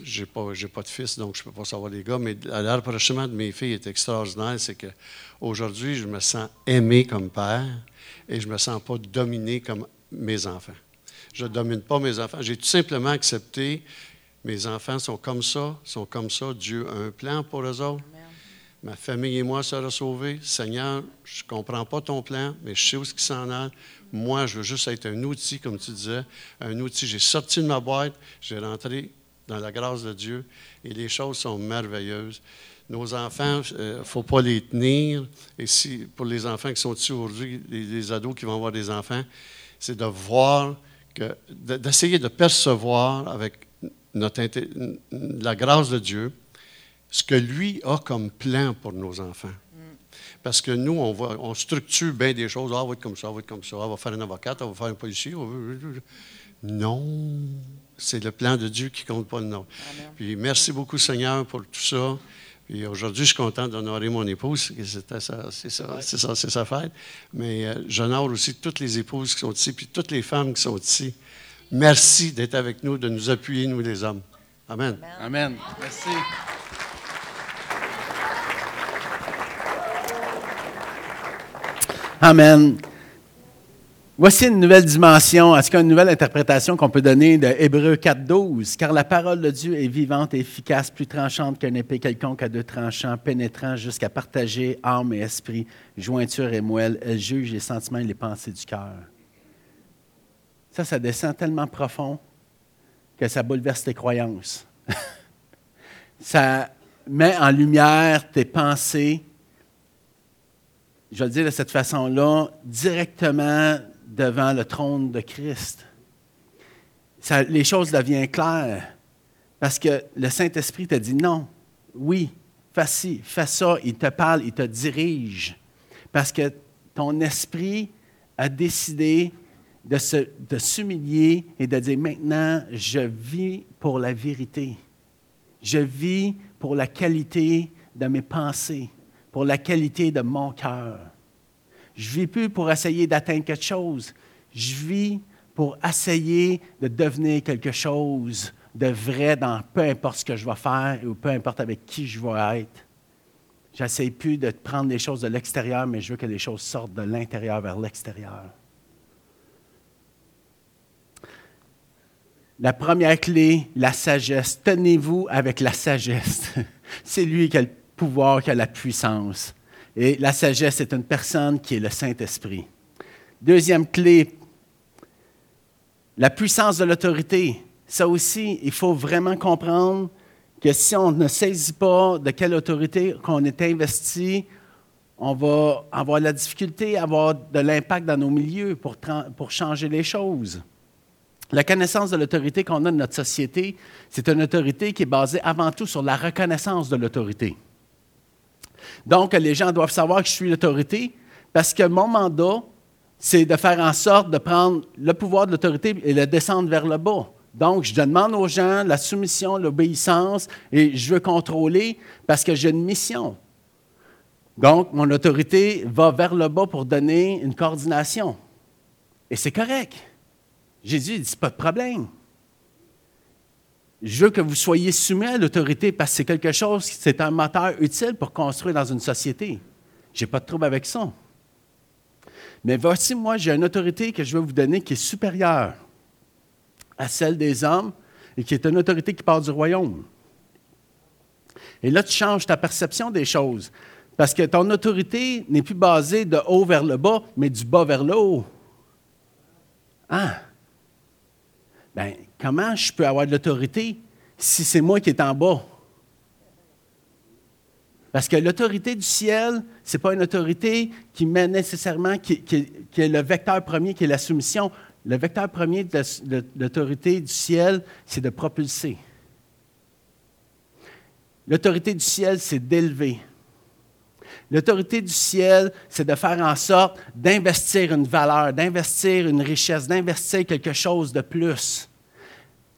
je n'ai pas, pas de fils, donc je peux pas savoir les gars, mais le rapprochement de mes filles est extraordinaire. C'est qu'aujourd'hui, je me sens aimé comme père et je me sens pas dominé comme mes enfants. Je ne domine pas mes enfants. J'ai tout simplement accepté mes enfants sont comme ça, sont comme ça. Dieu a un plan pour eux autres. Ma famille et moi serons sauvés. Seigneur, je ne comprends pas ton plan, mais je sais où ce qui s'en a. Moi, je veux juste être un outil, comme tu disais, un outil. J'ai sorti de ma boîte, j'ai rentré dans la grâce de Dieu et les choses sont merveilleuses. Nos enfants, il euh, ne faut pas les tenir. Et si, pour les enfants qui sont ici aujourd'hui, les, ados qui vont avoir des enfants, c'est de voir, d'essayer de percevoir avec la grâce de Dieu, ce que lui a comme plan pour nos enfants. Parce que nous, on, va, on structure bien des choses. Ah, on va être comme ça, on va être comme ça. on va faire un avocat, on va faire un policier. Non, c'est le plan de Dieu qui compte pas le nom. Puis merci beaucoup, Seigneur, pour tout ça. Puis aujourd'hui, je suis content d'honorer mon épouse. C'est ça, c'est ça, c'est sa fête. Mais euh, j'honore aussi toutes les épouses qui sont ici, puis toutes les femmes qui sont ici. Merci d'être avec nous, de nous appuyer, nous les hommes. Amen. Amen. Merci. Amen. Voici une nouvelle dimension, qu'il y a une nouvelle interprétation qu'on peut donner de Hébreu 4.12? Car la parole de Dieu est vivante et efficace, plus tranchante qu'un épée quelconque à deux tranchants, pénétrant jusqu'à partager âme et esprit, jointure et moelle. Elle juge les sentiments et les pensées du cœur. Ça, ça descend tellement profond que ça bouleverse tes croyances. ça met en lumière tes pensées, je vais le dire de cette façon-là, directement devant le trône de Christ. Les choses deviennent claires parce que le Saint-Esprit t'a dit non, oui, fais ci, fais ça. Il te parle, il te dirige. Parce que ton esprit a décidé de, de s'humilier et de dire maintenant, je vis pour la vérité. Je vis pour la qualité de mes pensées, pour la qualité de mon cœur. Je ne vis plus pour essayer d'atteindre quelque chose. Je vis pour essayer de devenir quelque chose de vrai dans peu importe ce que je vais faire ou peu importe avec qui je vais être. J'essaie plus de prendre les choses de l'extérieur, mais je veux que les choses sortent de l'intérieur vers l'extérieur. La première clé, la sagesse. Tenez-vous avec la sagesse. C'est lui qui a le pouvoir, qui a la puissance. Et la sagesse est une personne qui est le Saint-Esprit. Deuxième clé, la puissance de l'autorité. Ça aussi, il faut vraiment comprendre que si on ne saisit pas de quelle autorité qu'on est investi, on va avoir la difficulté à avoir de l'impact dans nos milieux pour, pour changer les choses. La connaissance de l'autorité qu'on a de notre société, c'est une autorité qui est basée avant tout sur la reconnaissance de l'autorité. Donc, les gens doivent savoir que je suis l'autorité parce que mon mandat, c'est de faire en sorte de prendre le pouvoir de l'autorité et le descendre vers le bas. Donc, je demande aux gens la soumission, l'obéissance, et je veux contrôler parce que j'ai une mission. Donc, mon autorité va vers le bas pour donner une coordination. Et c'est correct. Jésus dit, pas de problème. Je veux que vous soyez soumis à l'autorité parce que c'est quelque chose, c'est un moteur utile pour construire dans une société. Je n'ai pas de trouble avec ça. Mais voici, moi, j'ai une autorité que je veux vous donner qui est supérieure à celle des hommes et qui est une autorité qui part du royaume. Et là, tu changes ta perception des choses. Parce que ton autorité n'est plus basée de haut vers le bas, mais du bas vers le haut. Ah! Bien, comment je peux avoir de l'autorité si c'est moi qui est en bas? Parce que l'autorité du ciel, ce n'est pas une autorité qui met nécessairement, qui, est le vecteur premier, qui est la soumission. Le vecteur premier de l'autorité du ciel, c'est de propulser. L'autorité du ciel, c'est d'élever. L'autorité du ciel, c'est de faire en sorte d'investir une valeur, d'investir une richesse, d'investir quelque chose de plus.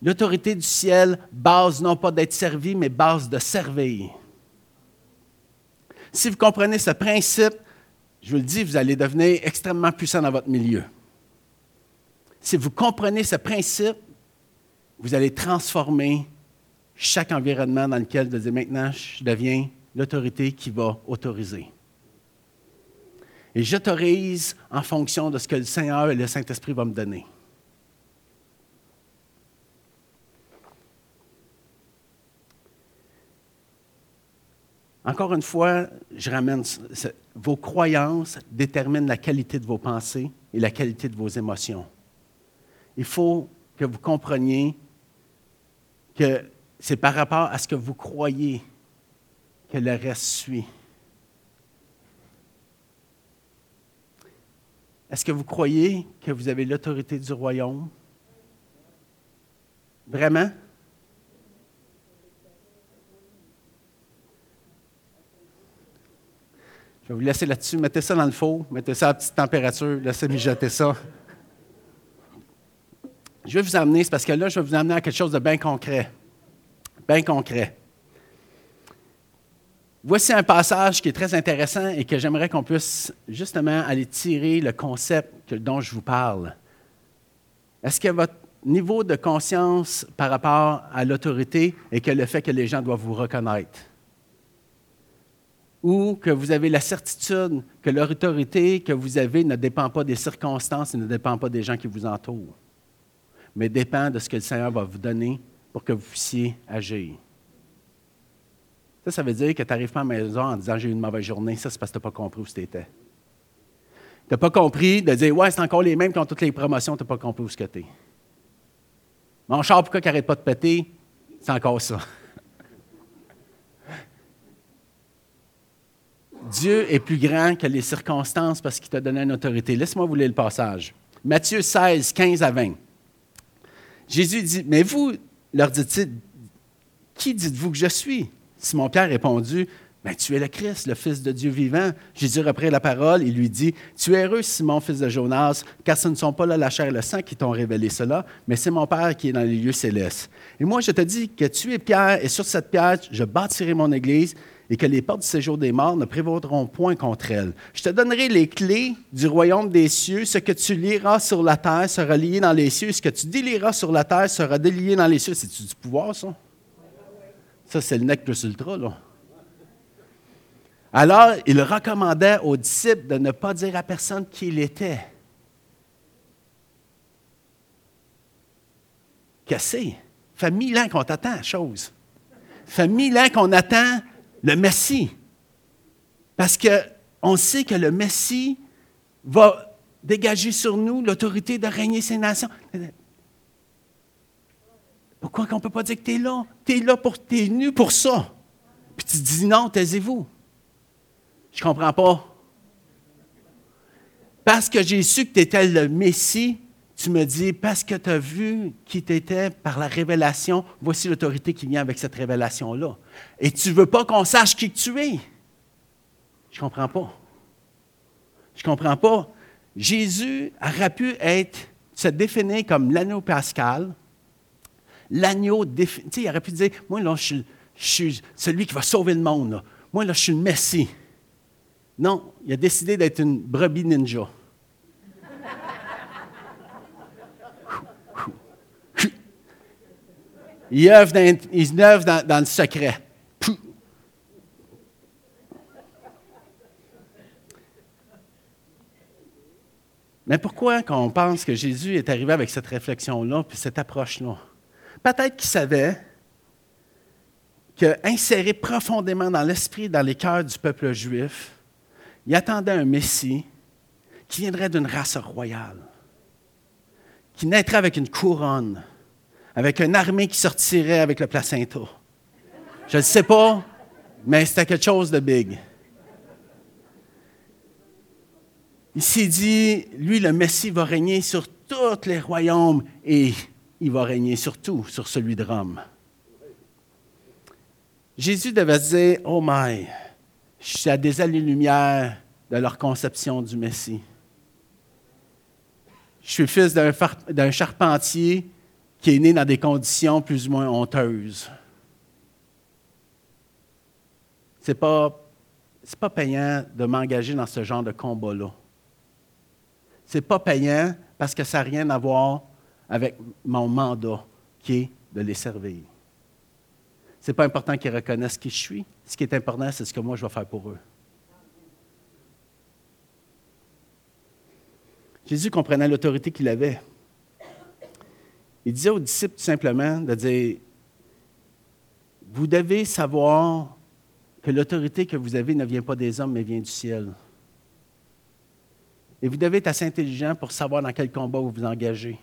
L'autorité du ciel, base non pas d'être servi, mais base de servir. Si vous comprenez ce principe, je vous le dis, vous allez devenir extrêmement puissant dans votre milieu. Si vous comprenez ce principe, vous allez transformer chaque environnement dans lequel vous dites maintenant, je deviens l'autorité qui va autoriser. Et j'autorise en fonction de ce que le Seigneur et le Saint-Esprit vont me donner. Encore une fois, je ramène, vos croyances déterminent la qualité de vos pensées et la qualité de vos émotions. Il faut que vous compreniez que c'est par rapport à ce que vous croyez que le reste suit. Est-ce que vous croyez que vous avez l'autorité du royaume? Vraiment? Je vais vous laisser là-dessus. Mettez ça dans le four, mettez ça à petite température, laissez mijoter ça. Je vais vous amener, c'est parce que là, je vais vous amener à quelque chose de bien concret. Bien concret. Voici un passage qui est très intéressant et que j'aimerais qu'on puisse justement aller tirer le concept dont je vous parle. Est-ce que votre niveau de conscience par rapport à l'autorité est que le fait que les gens doivent vous reconnaître? Ou que vous avez la certitude que l'autorité que vous avez ne dépend pas des circonstances et ne dépend pas des gens qui vous entourent, mais dépend de ce que le Seigneur va vous donner pour que vous puissiez agir? Ça, ça veut dire que tu n'arrives pas à la maison en disant j'ai eu une mauvaise journée. Ça, c'est parce que tu n'as pas compris où tu étais. Tu n'as pas compris de dire ouais, c'est encore les mêmes qui ont toutes les promotions, tu n'as pas compris où tu es. Mon char, pourquoi il n'arrête pas de péter? C'est encore ça. Dieu est plus grand que les circonstances parce qu'il t'a donné une autorité. Laisse-moi vous lire le passage. Matthieu 16, 15 à 20. Jésus dit Mais vous, leur dit-il, qui dites-vous que je suis Simon-Pierre a répondu, ben, tu es le Christ, le Fils de Dieu vivant. Jésus reprit la parole et lui dit, Tu es heureux, Simon, fils de Jonas, car ce ne sont pas là la chair et le sang qui t'ont révélé cela, mais c'est mon Père qui est dans les lieux célestes. Et moi, je te dis que tu es Pierre, et sur cette pierre, je bâtirai mon Église, et que les portes du séjour des morts ne prévaudront point contre elle. Je te donnerai les clés du royaume des cieux. Ce que tu liras sur la terre sera lié dans les cieux. Ce que tu délieras sur la terre sera délié dans les cieux. C'est-tu du pouvoir, ça? Ça, c'est le nec plus ultra, là. Alors, il recommandait aux disciples de ne pas dire à personne qui il était. Qu'est-ce que Fait mille ans qu'on t'attend, chose. Fait mille ans qu'on attend le Messie. Parce qu'on sait que le Messie va dégager sur nous l'autorité de régner ces nations. Pourquoi qu'on ne peut pas dire que tu es là? Tu es là pour, tu es venu pour ça. Puis tu dis non, taisez-vous. Je ne comprends pas. Parce que j'ai su que tu étais le Messie, tu me dis, parce que tu as vu qui tu étais par la révélation, voici l'autorité qui vient avec cette révélation-là. Et tu ne veux pas qu'on sache qui tu es. Je ne comprends pas. Je ne comprends pas. Jésus aurait pu être, se définir comme l'agneau pascal. L'agneau, il aurait pu dire, moi, là, je suis, celui qui va sauver le monde. Moi, là, je suis le Messie. Non, il a décidé d'être une brebis ninja. Il œuvre dans, le secret. Mais pourquoi on pense que Jésus est arrivé avec cette réflexion-là, puis cette approche-là? Peut-être qu'il savait qu'inséré profondément dans l'esprit, dans les cœurs du peuple juif, il attendait un Messie qui viendrait d'une race royale, qui naîtrait avec une couronne, avec une armée qui sortirait avec le placenta. Je ne sais pas, mais c'était quelque chose de big. Il s'est dit, lui, le Messie va régner sur tous les royaumes et il va régner surtout sur celui de Rome. Jésus devait se dire, oh my, je suis à des années-lumière de leur conception du Messie. Je suis fils d'un charpentier qui est né dans des conditions plus ou moins honteuses. Ce n'est pas, payant de m'engager dans ce genre de combat-là. Ce n'est pas payant parce que ça n'a rien à voir avec mon mandat qui est de les servir. Ce n'est pas important qu'ils reconnaissent qui je suis. Ce qui est important, c'est ce que moi je vais faire pour eux. Jésus comprenait l'autorité qu'il avait. Il disait aux disciples tout simplement de dire, vous devez savoir que l'autorité que vous avez ne vient pas des hommes, mais vient du ciel. Et vous devez être assez intelligent pour savoir dans quel combat vous vous engagez.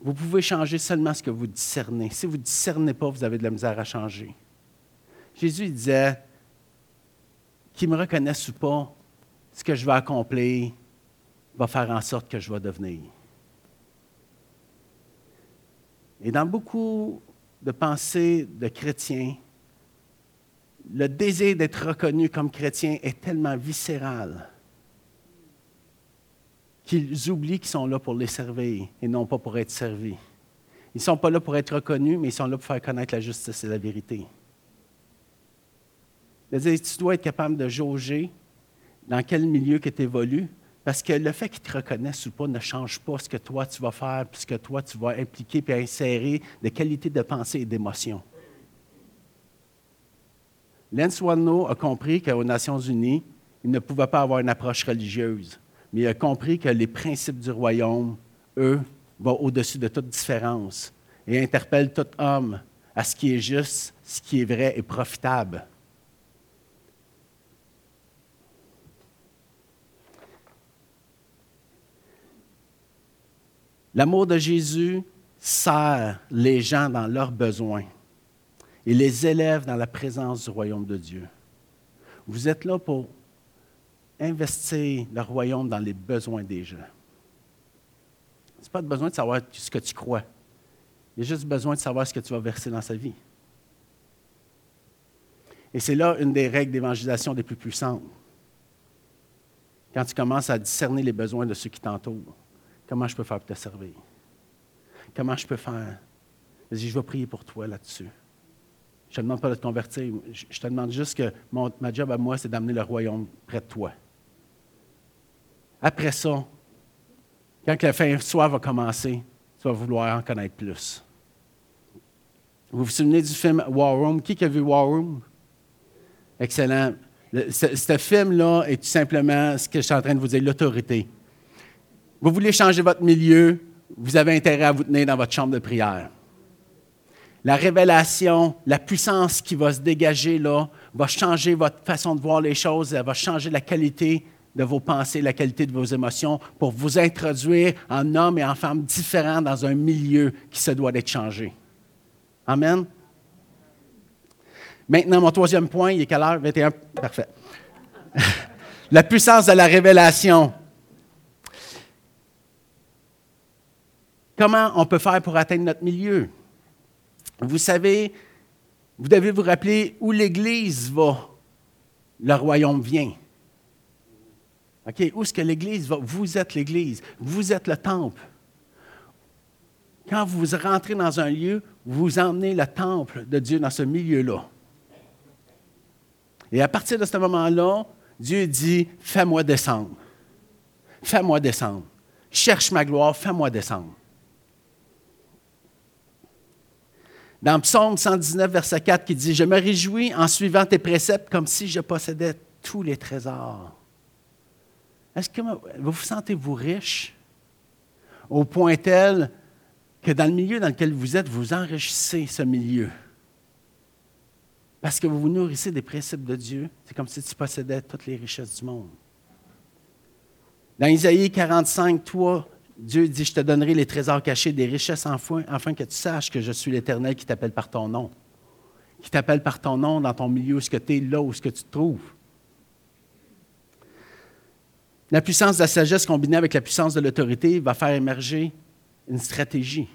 Vous pouvez changer seulement ce que vous discernez. Si vous ne discernez pas, vous avez de la misère à changer. Jésus disait, qu'ils me reconnaissent ou pas, ce que je vais accomplir va faire en sorte que je vais devenir. Et dans beaucoup de pensées de chrétiens, le désir d'être reconnu comme chrétien est tellement viscéral qu'ils oublient qu'ils sont là pour les servir et non pas pour être servis. Ils ne sont pas là pour être reconnus, mais ils sont là pour faire connaître la justice et la vérité. Tu dois être capable de jauger dans quel milieu que tu évolues, parce que le fait qu'ils te reconnaissent ou pas ne change pas ce que toi tu vas faire, puis ce que toi tu vas impliquer puis insérer de qualité de pensée et d'émotion. Lance Wano a compris qu'aux Nations Unies, il ne pouvait pas avoir une approche religieuse, mais il a compris que les principes du royaume, eux, vont au-dessus de toute différence et interpellent tout homme à ce qui est juste, ce qui est vrai et profitable. L'amour de Jésus sert les gens dans leurs besoins et les élève dans la présence du royaume de Dieu. Vous êtes là pour investir le royaume dans les besoins des gens. Ce n'est pas besoin de savoir ce que tu crois. Il y a juste besoin de savoir ce que tu vas verser dans sa vie. Et c'est là une des règles d'évangélisation des plus puissantes. Quand tu commences à discerner les besoins de ceux qui t'entourent, comment je peux faire pour te servir? Comment je peux faire? Je vais prier pour toi là-dessus. Je ne te demande pas de te convertir. Je te demande juste que mon, ma job à moi, c'est d'amener le royaume près de toi. Après ça, quand la fin soir va commencer, tu vas vouloir en connaître plus. Vous vous souvenez du film War Room? Qui a vu War Room? Excellent. ce, film-là est tout simplement ce que je suis en train de vous dire, l'autorité. Vous voulez changer votre milieu, vous avez intérêt à vous tenir dans votre chambre de prière. La révélation, la puissance qui va se dégager là, va changer votre façon de voir les choses, elle va changer la qualité de vos pensées, la qualité de vos émotions pour vous introduire en homme et en femme différents dans un milieu qui se doit d'être changé. Amen. Maintenant, mon troisième point, il est quelle heure? 21. Parfait. la puissance de la révélation. Comment on peut faire pour atteindre notre milieu? Vous savez, vous devez vous rappeler où l'Église va, le royaume vient. OK? Où est-ce que l'Église va? Vous êtes l'Église. Vous êtes le temple. Quand vous rentrez dans un lieu, vous emmenez le temple de Dieu dans ce milieu-là. Et à partir de ce moment-là, Dieu dit, fais-moi descendre. Fais-moi descendre. Cherche ma gloire, fais-moi descendre. Dans Psaume 119, verset 4, qui dit, Je me réjouis en suivant tes préceptes comme si je possédais tous les trésors. Est-ce que vous vous sentez-vous riche au point tel que dans le milieu dans lequel vous êtes, vous enrichissez ce milieu? Parce que vous vous nourrissez des principes de Dieu. C'est comme si tu possédais toutes les richesses du monde. Dans Isaïe 45, toi, Dieu dit, je te donnerai les trésors cachés des richesses enfin, afin que tu saches que je suis l'Éternel qui t'appelle par ton nom. Qui t'appelle par ton nom dans ton milieu, où ce que tu es, là où ce que tu te trouves. La puissance de la sagesse combinée avec la puissance de l'autorité va faire émerger une stratégie.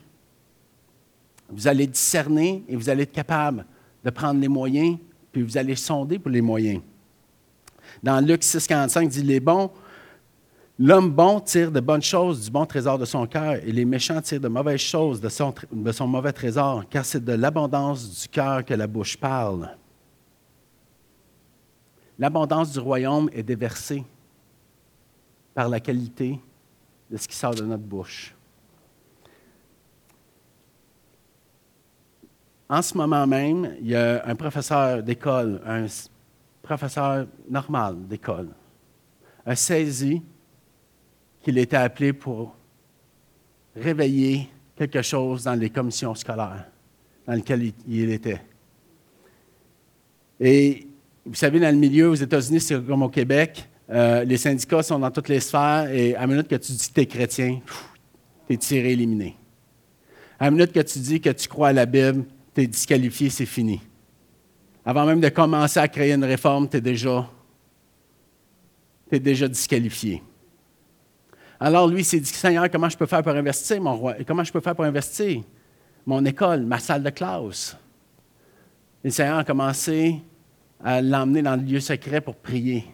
Vous allez discerner et vous allez être capable de prendre les moyens, puis vous allez sonder pour les moyens. Dans Luc 6, 45, dit Les bons, l'homme bon tire de bonnes choses du bon trésor de son cœur, et les méchants tirent de mauvaises choses de son, de son mauvais trésor, car c'est de l'abondance du cœur que la bouche parle. L'abondance du royaume est déversée par la qualité de ce qui sort de notre bouche. En ce moment même, il y a un professeur d'école, un professeur normal d'école, a saisi qu'il était appelé pour réveiller quelque chose dans les commissions scolaires dans lesquelles il était. Et vous savez, dans le milieu aux États-Unis, c'est comme au Québec, euh, les syndicats sont dans toutes les sphères et à la minute que tu dis que tu es chrétien, tu es tiré, éliminé. À la minute que tu dis que tu crois à la Bible, tu es disqualifié, c'est fini. Avant même de commencer à créer une réforme, tu es déjà, es déjà disqualifié. Alors lui, s'est dit, Seigneur, comment je peux faire pour investir, mon roi? Comment je peux faire pour investir mon école, ma salle de classe? Et le Seigneur a commencé à l'emmener dans le lieu secret pour prier.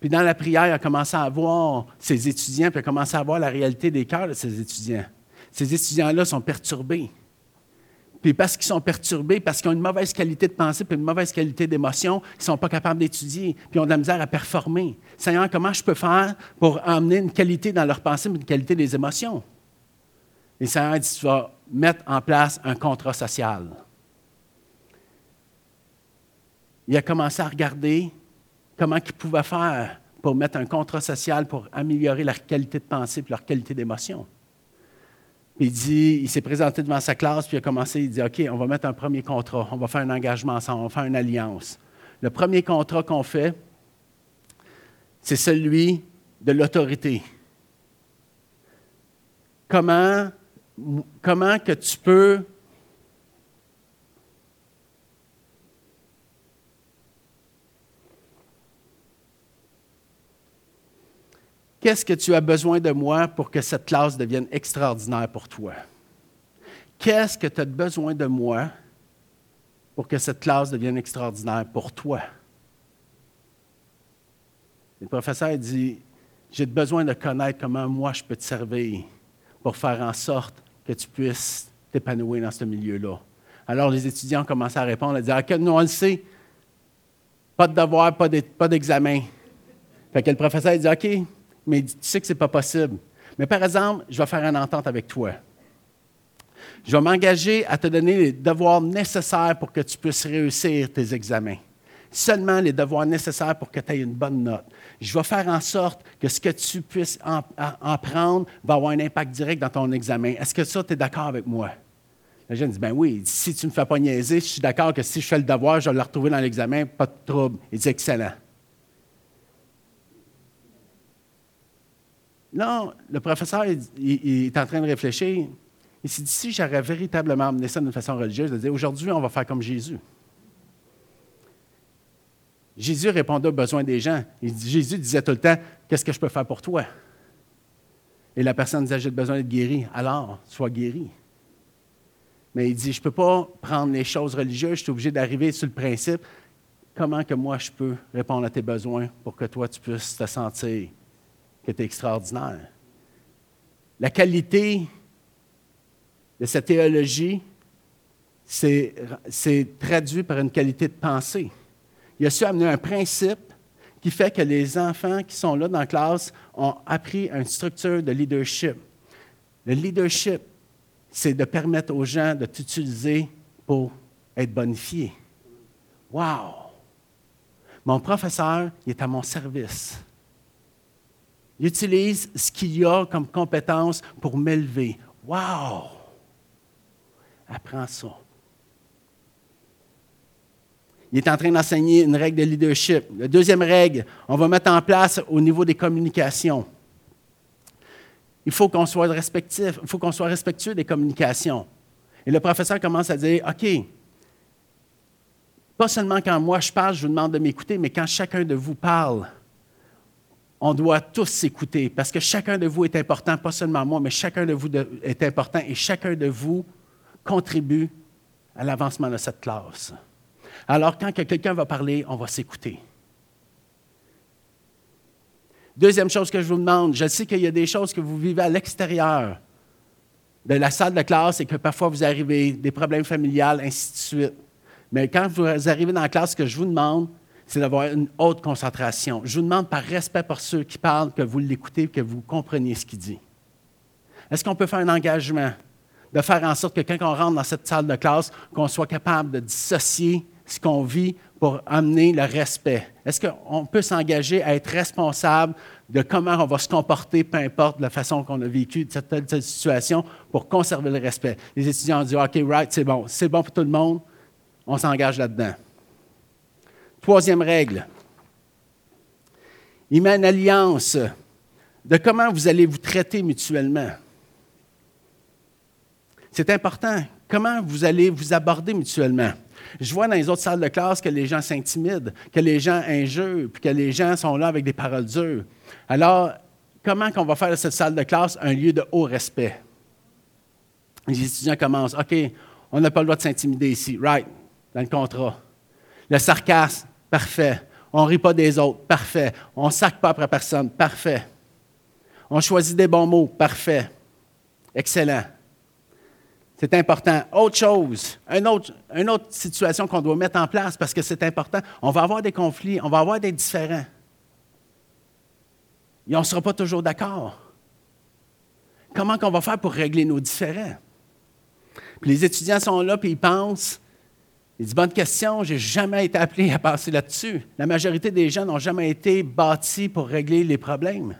Puis dans la prière, il a commencé à voir ses étudiants, puis il a commencé à voir la réalité des cœurs de ses étudiants. Ces étudiants-là sont perturbés. Puis parce qu'ils sont perturbés, parce qu'ils ont une mauvaise qualité de pensée, puis une mauvaise qualité d'émotion, ils ne sont pas capables d'étudier, puis ont de la misère à performer. Seigneur, comment je peux faire pour amener une qualité dans leur pensée, une qualité des émotions? Et Seigneur dit, tu vas mettre en place un contrat social. Il a commencé à regarder comment il pouvait faire pour mettre un contrat social pour améliorer leur qualité de pensée et leur qualité d'émotion il dit, il s'est présenté devant sa classe, puis il a commencé, il dit, OK, on va mettre un premier contrat, on va faire un engagement ensemble, on va faire une alliance. Le premier contrat qu'on fait, c'est celui de l'autorité. Comment, comment que tu peux Qu'est-ce que tu as besoin de moi pour que cette classe devienne extraordinaire pour toi? Qu'est-ce que tu as besoin de moi pour que cette classe devienne extraordinaire pour toi? Le professeur dit, j'ai besoin de connaître comment moi je peux te servir pour faire en sorte que tu puisses t'épanouir dans ce milieu-là. Alors les étudiants commencent à répondre, à dire, OK, nous on le sait, pas de devoir, pas d'examen. Fait que le professeur dit, OK, mais tu sais que ce n'est pas possible. Mais par exemple, je vais faire une entente avec toi. Je vais m'engager à te donner les devoirs nécessaires pour que tu puisses réussir tes examens. Seulement les devoirs nécessaires pour que tu aies une bonne note. Je vais faire en sorte que ce que tu puisses en, prendre va avoir un impact direct dans ton examen. Est-ce que ça, tu es d'accord avec moi? Le jeune dit, ben oui, si tu ne me fais pas niaiser, je suis d'accord que si je fais le devoir, je vais le retrouver dans l'examen, pas de trouble. Il dit, excellent. Non, le professeur, il, est en train de réfléchir. Il s'est dit, si j'aurais véritablement amené ça d'une façon religieuse, de dire, aujourd'hui, on va faire comme Jésus. Jésus répondait aux besoins des gens. Jésus disait tout le temps, qu'est-ce que je peux faire pour toi? Et la personne disait, j'ai besoin d'être guéri. Alors, sois guéri. Mais il dit, je ne peux pas prendre les choses religieuses, je suis obligé d'arriver sur le principe, comment que moi je peux répondre à tes besoins pour que toi tu puisses te sentir que tu extraordinaire. La qualité de cette théologie, c'est traduit par une qualité de pensée. Il a su amener un principe qui fait que les enfants qui sont là dans la classe ont appris une structure de leadership. Le leadership, c'est de permettre aux gens de t'utiliser pour être bonifiés. Wow! Mon professeur, il est à mon service. Il utilise ce qu'il y a comme compétence pour m'élever. Wow! Apprends ça. Il est en train d'enseigner une règle de leadership. La deuxième règle, on va mettre en place au niveau des communications. Il faut qu'on soit respectif, il faut qu'on soit respectueux des communications. Et le professeur commence à dire, OK, pas seulement quand moi je parle, je vous demande de m'écouter, mais quand chacun de vous parle, on doit tous s'écouter parce que chacun de vous est important, pas seulement moi, mais chacun de vous est important et chacun de vous contribue à l'avancement de cette classe. Alors, quand quelqu'un va parler, on va s'écouter. Deuxième chose que je vous demande, je sais qu'il y a des choses que vous vivez à l'extérieur de la salle de classe et que parfois vous arrivez des problèmes familiales, ainsi de suite. Mais quand vous arrivez dans la classe, ce que je vous demande, c'est d'avoir une haute concentration. Je vous demande par respect pour ceux qui parlent que vous l'écoutez, que vous compreniez ce qu'il dit. Est-ce qu'on peut faire un engagement de faire en sorte que quand on rentre dans cette salle de classe, qu'on soit capable de dissocier ce qu'on vit pour amener le respect? Est-ce qu'on peut s'engager à être responsable de comment on va se comporter, peu importe la façon qu'on a vécu cette, situation, pour conserver le respect? Les étudiants dit OK, right, c'est bon, c'est bon pour tout le monde, on s'engage là-dedans. Troisième règle. Il met une alliance de comment vous allez vous traiter mutuellement. C'est important. Comment vous allez vous aborder mutuellement? Je vois dans les autres salles de classe que les gens s'intimident, que les gens injurent, puis que les gens sont là avec des paroles dures. Alors, comment qu'on va faire de cette salle de classe un lieu de haut respect? Les étudiants commencent, OK, on n'a pas le droit de s'intimider ici, right, dans le contrat. Le sarcasme, parfait. On ne rit pas des autres, parfait. On ne sac pas après personne, parfait. On choisit des bons mots, parfait. Excellent. C'est important. Autre chose, une autre, situation qu'on doit mettre en place parce que c'est important. On va avoir des conflits, on va avoir des différends. Et on ne sera pas toujours d'accord. Comment qu'on va faire pour régler nos différends? Les étudiants sont là, puis ils pensent il dit Bonne question, je n'ai jamais été appelé à passer là-dessus. La majorité des gens n'ont jamais été bâtis pour régler les problèmes.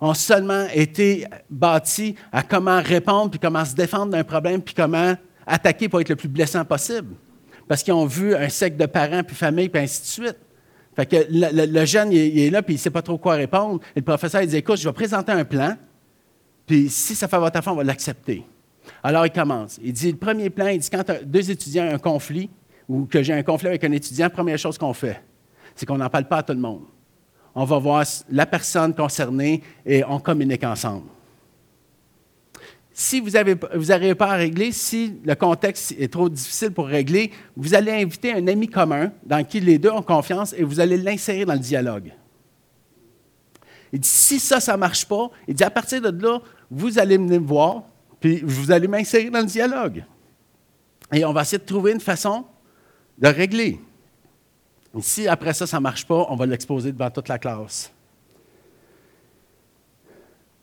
Ont seulement été bâtis à comment répondre, puis comment se défendre d'un problème, puis comment attaquer pour être le plus blessant possible. Parce qu'ils ont vu un secte de parents, puis famille, puis ainsi de suite. Fait que le, jeune, il, est là, puis il ne sait pas trop quoi répondre. Et le professeur, il dit Écoute, je vais présenter un plan, puis si ça fait votre affaire, on va l'accepter. Alors, il commence. Il dit, le premier plan, il dit, quand deux étudiants ont un conflit, ou que j'ai un conflit avec un étudiant, première chose qu'on fait, c'est qu'on n'en parle pas à tout le monde. On va voir la personne concernée et on communique ensemble. si vous n'arrivez pas à régler, si le contexte est trop difficile pour régler, vous allez inviter un ami commun dans qui les deux ont confiance et vous allez l'insérer dans le dialogue. Il dit, si ça, ça ne marche pas, il dit, à partir de là, vous allez venir me voir, puis vous allez m'insérer dans le dialogue. Et on va essayer de trouver une façon de régler. Et si après ça, ça ne marche pas, on va l'exposer devant toute la classe.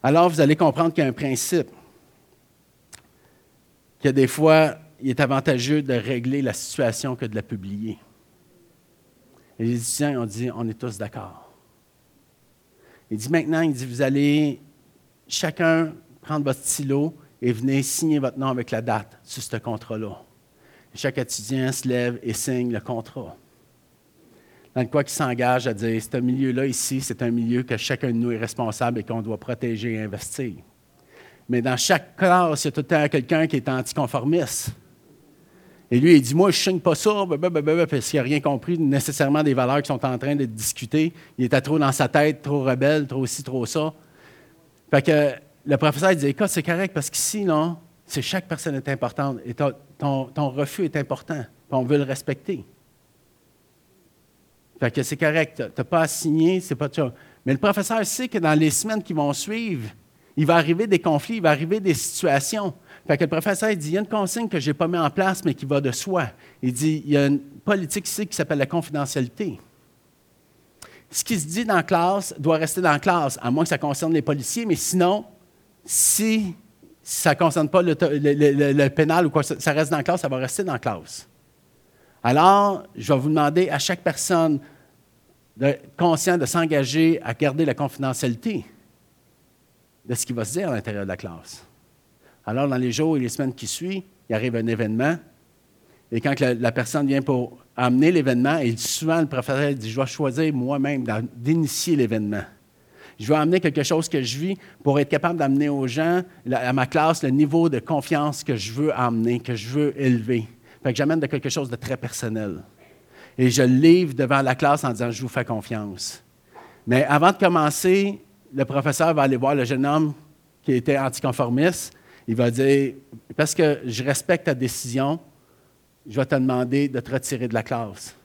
Alors, vous allez comprendre qu'il y a un principe que des fois, il est avantageux de régler la situation que de la publier. Et les étudiants ont dit, on est tous d'accord. Il dit maintenant, il dit, vous allez chacun prendre votre stylo et venez signer votre nom avec la date sur ce contrat-là. Chaque étudiant se lève et signe le contrat. Dans le quoi qui s'engage à dire, ce milieu-là ici, c'est un milieu que chacun de nous est responsable et qu'on doit protéger et investir. Mais dans chaque classe, il y a tout le temps quelqu'un qui est anticonformiste. Et lui, il dit Moi, je ne signe pas ça, parce qu'il n'a rien compris nécessairement des valeurs qui sont en train d'être discutées. Il était trop dans sa tête, trop rebelle, trop ci, trop ça. Fait que le professeur dit Écoute, c'est correct, parce qu'ici, non, c'est chaque personne est importante. Et ton, refus est important. on veut le respecter. Fait que c'est correct. Tu n'as pas à signer, c'est pas ça. Mais le professeur sait que dans les semaines qui vont suivre, il va arriver des conflits, il va arriver des situations. Fait que le professeur dit, il y a une consigne que je n'ai pas mis en place, mais qui va de soi. Il dit, il y a une politique ici qui s'appelle la confidentialité. Ce qui se dit dans la classe doit rester dans la classe, à moins que ça concerne les policiers, mais sinon, si ça ne concerne pas le, pénal ou quoi, ça reste dans la classe, ça va rester dans la classe. Alors, je vais vous demander à chaque personne de, conscient de s'engager à garder la confidentialité de ce qui va se dire à l'intérieur de la classe. Alors, dans les jours et les semaines qui suivent, il arrive un événement. Et quand la, personne vient pour amener l'événement, et souvent le professeur dit Je vais choisir moi-même d'initier l'événement. Je vais amener quelque chose que je vis pour être capable d'amener aux gens, à ma classe, le niveau de confiance que je veux amener, que je veux élever. Fait que j'amène quelque chose de très personnel. Et je livre devant la classe en disant Je vous fais confiance. Mais avant de commencer, le professeur va aller voir le jeune homme qui était anticonformiste. Il va dire, parce que je respecte ta décision, je vais te demander de te retirer de la classe.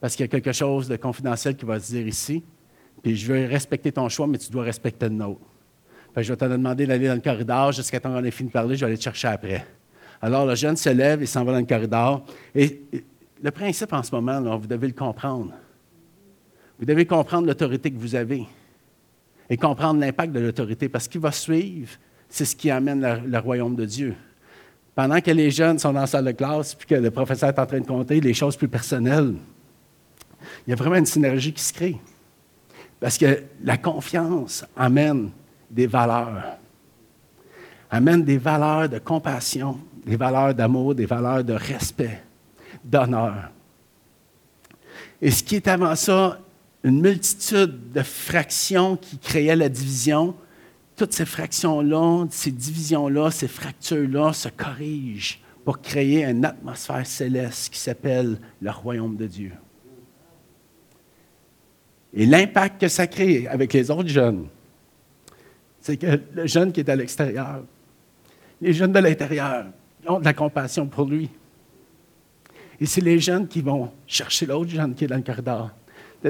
Parce qu'il y a quelque chose de confidentiel qui va se dire ici. Puis je veux respecter ton choix, mais tu dois respecter le nôtre. je vais te demander d'aller dans le corridor jusqu'à temps qu'on ait fini de parler, je vais aller te chercher après. Alors le jeune se lève et s'en va dans le corridor. Et le principe en ce moment, vous devez le comprendre. Vous devez comprendre l'autorité que vous avez et comprendre l'impact de l'autorité, parce qu'il va suivre, c'est ce qui amène le, royaume de Dieu. Pendant que les jeunes sont dans la salle de classe, puis que le professeur est en train de compter les choses plus personnelles, il y a vraiment une synergie qui se crée. Parce que la confiance amène des valeurs, amène des valeurs de compassion, des valeurs d'amour, des valeurs de respect, d'honneur. Et ce qui est avant ça une multitude de fractions qui créaient la division. Toutes ces fractions-là, ces divisions-là, ces fractures-là se corrigent pour créer une atmosphère céleste qui s'appelle le royaume de Dieu. Et l'impact que ça crée avec les autres jeunes, c'est que le jeune qui est à l'extérieur, les jeunes de l'intérieur, ont de la compassion pour lui. Et c'est les jeunes qui vont chercher l'autre jeune qui est dans le corridor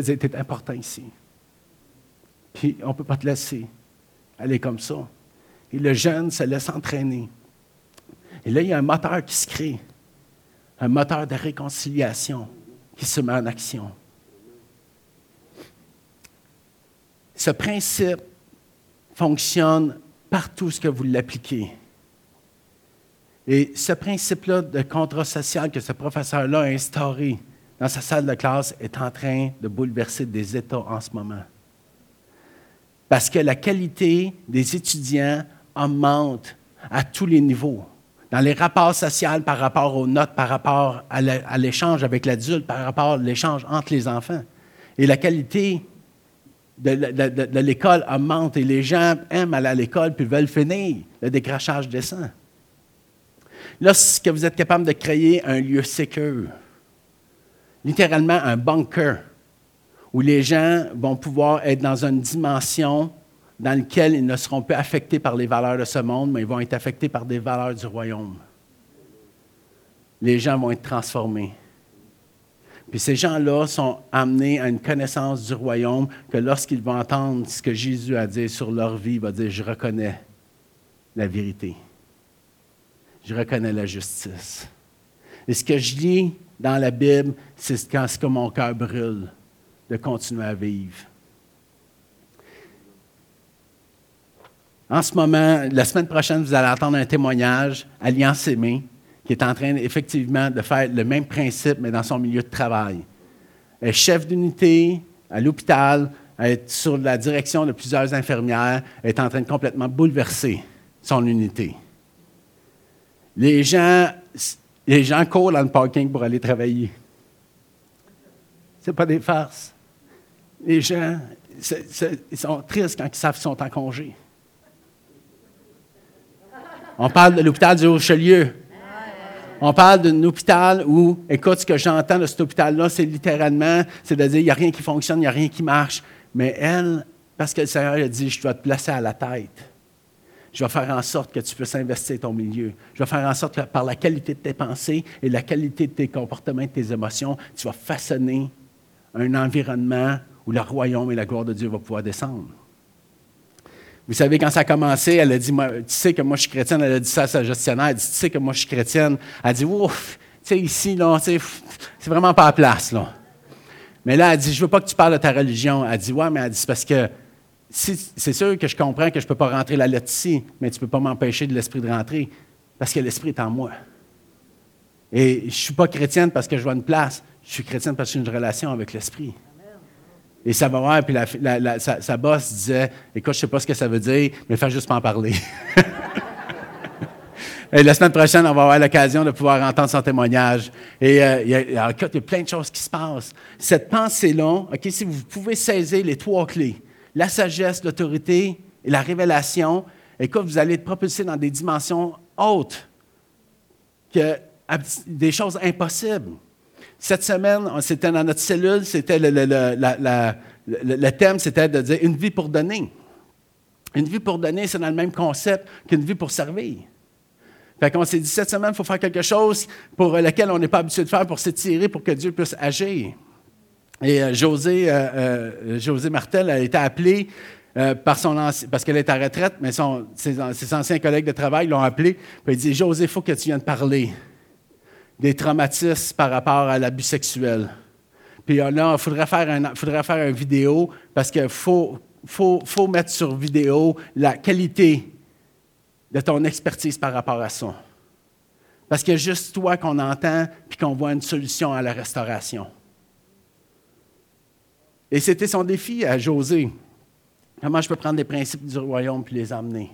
c'est important ici. Puis on ne peut pas te laisser aller comme ça. Et le jeune se laisse entraîner. Et là, il y a un moteur qui se crée, un moteur de réconciliation qui se met en action. Ce principe fonctionne partout ce que vous l'appliquez. Et ce principe-là de contrat social que ce professeur-là a instauré, dans sa salle de classe est en train de bouleverser des États en ce moment. Parce que la qualité des étudiants augmente à tous les niveaux. Dans les rapports sociaux par rapport aux notes, par rapport à l'échange avec l'adulte, par rapport à l'échange entre les enfants. Et la qualité de, l'école augmente et les gens aiment aller à l'école puis veulent finir. Le décrachage descend. Lorsque vous êtes capable de créer un lieu sécur, littéralement un bunker où les gens vont pouvoir être dans une dimension dans lequel ils ne seront plus affectés par les valeurs de ce monde, mais ils vont être affectés par des valeurs du royaume. Les gens vont être transformés. Puis ces gens-là sont amenés à une connaissance du royaume que lorsqu'ils vont entendre ce que Jésus a dit sur leur vie, ils vont dire, je reconnais la vérité. Je reconnais la justice. Et ce que je lis dans la Bible, c'est quand que mon cœur brûle de continuer à vivre. En ce moment, la semaine prochaine, vous allez entendre un témoignage, Alliance Aimée, est en train effectivement de faire le même principe, mais dans son milieu de travail. Elle est chef d'unité à l'hôpital, elle est sur la direction de plusieurs infirmières, elle est en train de complètement bouleverser son unité. Les gens, les gens courent dans le parking pour aller travailler. Ce n'est pas des farces. Les gens, ils sont tristes quand ils savent qu'ils sont en congé. On parle de l'hôpital du Richelieu. On parle d'un hôpital où, écoute, ce que j'entends de cet hôpital-là, c'est littéralement, c'est de dire, il n'y a rien qui fonctionne, il n'y a rien qui marche. Mais elle, parce que le Seigneur a dit, je dois te placer à la tête. Je vais faire en sorte que tu puisses investir ton milieu. Je vais faire en sorte que par la qualité de tes pensées et la qualité de tes comportements et de tes émotions, tu vas façonner un environnement où le royaume et la gloire de Dieu vont pouvoir descendre. Vous savez, quand ça a commencé, elle a dit, tu sais que moi je suis chrétienne, elle a dit ça à sa gestionnaire, elle dit, tu sais que moi je suis chrétienne. Elle a dit, ouf, tu sais, ici, là, c'est vraiment pas à place, là. Mais là, elle dit, je veux pas que tu parles de ta religion. Elle dit, ouais, mais elle dit, c'est parce que c'est sûr que je comprends que je peux pas rentrer la lettre ici, mais tu peux pas m'empêcher de l'esprit de rentrer, parce que l'esprit est en moi. Et je suis pas chrétienne parce que je vois une place, je suis chrétienne parce que j'ai une relation avec l'esprit. Et ça va voir, puis sa, boss disait Écoute, je ne sais pas ce que ça veut dire, mais fais juste pas en parler. Et la semaine prochaine, on va avoir l'occasion de pouvoir entendre son témoignage. Et euh, il, y a, il, y a, plein de choses qui se passent. Cette pensée-là, OK, si vous pouvez saisir les trois clés, la sagesse, l'autorité et la révélation, écoute, vous allez être propulsé dans des dimensions hautes, que, des choses impossibles. Cette semaine, c'était dans notre cellule, c'était le, le, thème, c'était de dire une vie pour donner. Une vie pour donner, c'est dans le même concept qu'une vie pour servir. Fait qu'on s'est dit, cette semaine, il faut faire quelque chose pour lequel on n'est pas habitué de faire, pour s'étirer, pour que Dieu puisse agir. Et euh, José, euh, euh, José Martel a été appelé par son parce qu'elle est à retraite, mais ses, anciens collègues de travail l'ont appelé. Puis il dit José, il faut que tu viennes parler des traumatismes par rapport à l'abus sexuel. Puis là, il faudrait faire un, faudrait faire une vidéo parce qu'il faut, faut, faut mettre sur vidéo la qualité de ton expertise par rapport à ça. Parce que juste toi qu'on entend puis qu'on voit une solution à la restauration. Et c'était son défi à José. Comment je peux prendre des principes du royaume puis les emmener?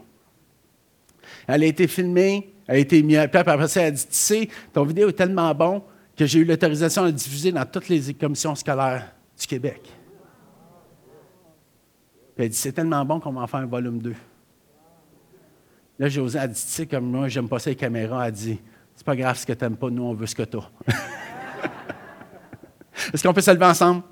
Elle a été filmée, a été mise à Puis après ça, elle a dit Tu sais, ton vidéo est tellement bon que j'ai eu l'autorisation de diffuser dans toutes les commissions scolaires du Québec. Puis elle a dit C'est tellement bon qu'on va en faire un volume 2. Là, José a dit Tu sais, comme moi, j'aime pas ça les caméras. Elle a dit C'est pas grave ce que tu n'aimes pas, nous, on veut ce que tu as. Est-ce qu'on peut se lever ensemble?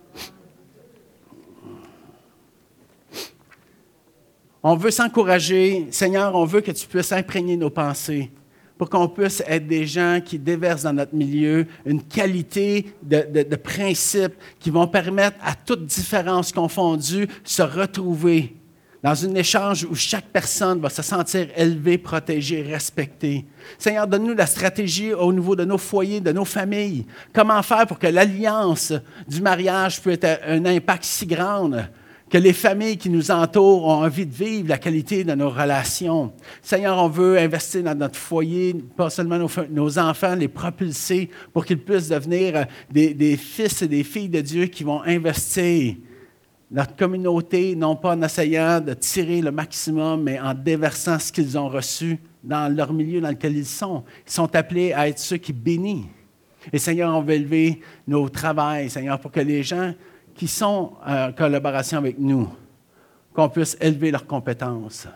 On veut s'encourager. Seigneur, on veut que tu puisses imprégner nos pensées pour qu'on puisse être des gens qui déversent dans notre milieu une qualité de, principes qui vont permettre à toute différence confondue de se retrouver dans un échange où chaque personne va se sentir élevée, protégée, respectée. Seigneur, donne-nous la stratégie au niveau de nos foyers, de nos familles. Comment faire pour que l'alliance du mariage puisse être un impact si grand que les familles qui nous entourent ont envie de vivre la qualité de nos relations. Seigneur, on veut investir dans notre foyer, pas seulement nos, enfants, les propulser pour qu'ils puissent devenir euh, des, des, fils et des filles de Dieu qui vont investir notre communauté, non pas en essayant de tirer le maximum, mais en déversant ce qu'ils ont reçu dans leur milieu dans lequel ils sont. Ils sont appelés à être ceux qui bénissent. Et Seigneur, on veut élever nos travails, Seigneur, pour que les gens qui sont en collaboration avec nous, qu'on puisse élever leurs compétences,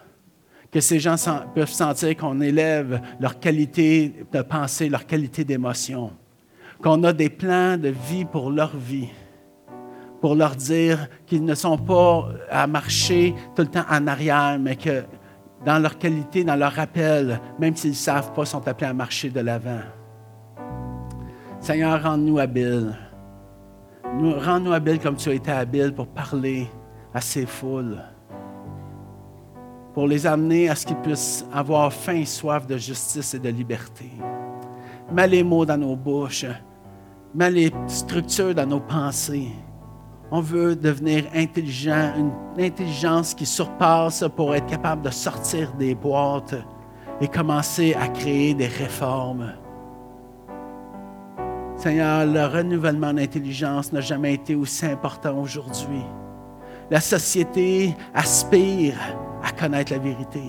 que ces gens peuvent sentir qu'on élève leur qualité de pensée, leur qualité d'émotion, qu'on a des plans de vie pour leur vie, pour leur dire qu'ils ne sont pas à marcher tout le temps en arrière, mais que dans leur qualité, dans leur appel, même s'ils ne savent pas, sont appelés à marcher de l'avant. Seigneur, rends-nous habiles. Rends-nous habiles comme tu as été habile pour parler à ces foules, pour les amener à ce qu'ils puissent avoir faim et soif de justice et de liberté. Mets les mots dans nos bouches, mets les structures dans nos pensées. On veut devenir intelligent, une intelligence qui surpasse pour être capable de sortir des boîtes et commencer à créer des réformes. Seigneur, le renouvellement d'intelligence n'a jamais été aussi important aujourd'hui. La société aspire à connaître la vérité.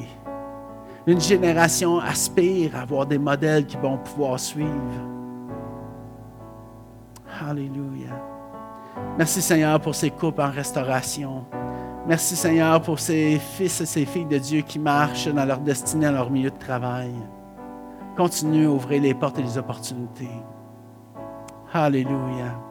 Une génération aspire à avoir des modèles qui vont pouvoir suivre. Alléluia. Merci Seigneur pour ces couples en restauration. Merci Seigneur pour ces fils et ces filles de Dieu qui marchent dans leur destinée, dans leur milieu de travail. Continue à ouvrir les portes et les opportunités. Hallelujah.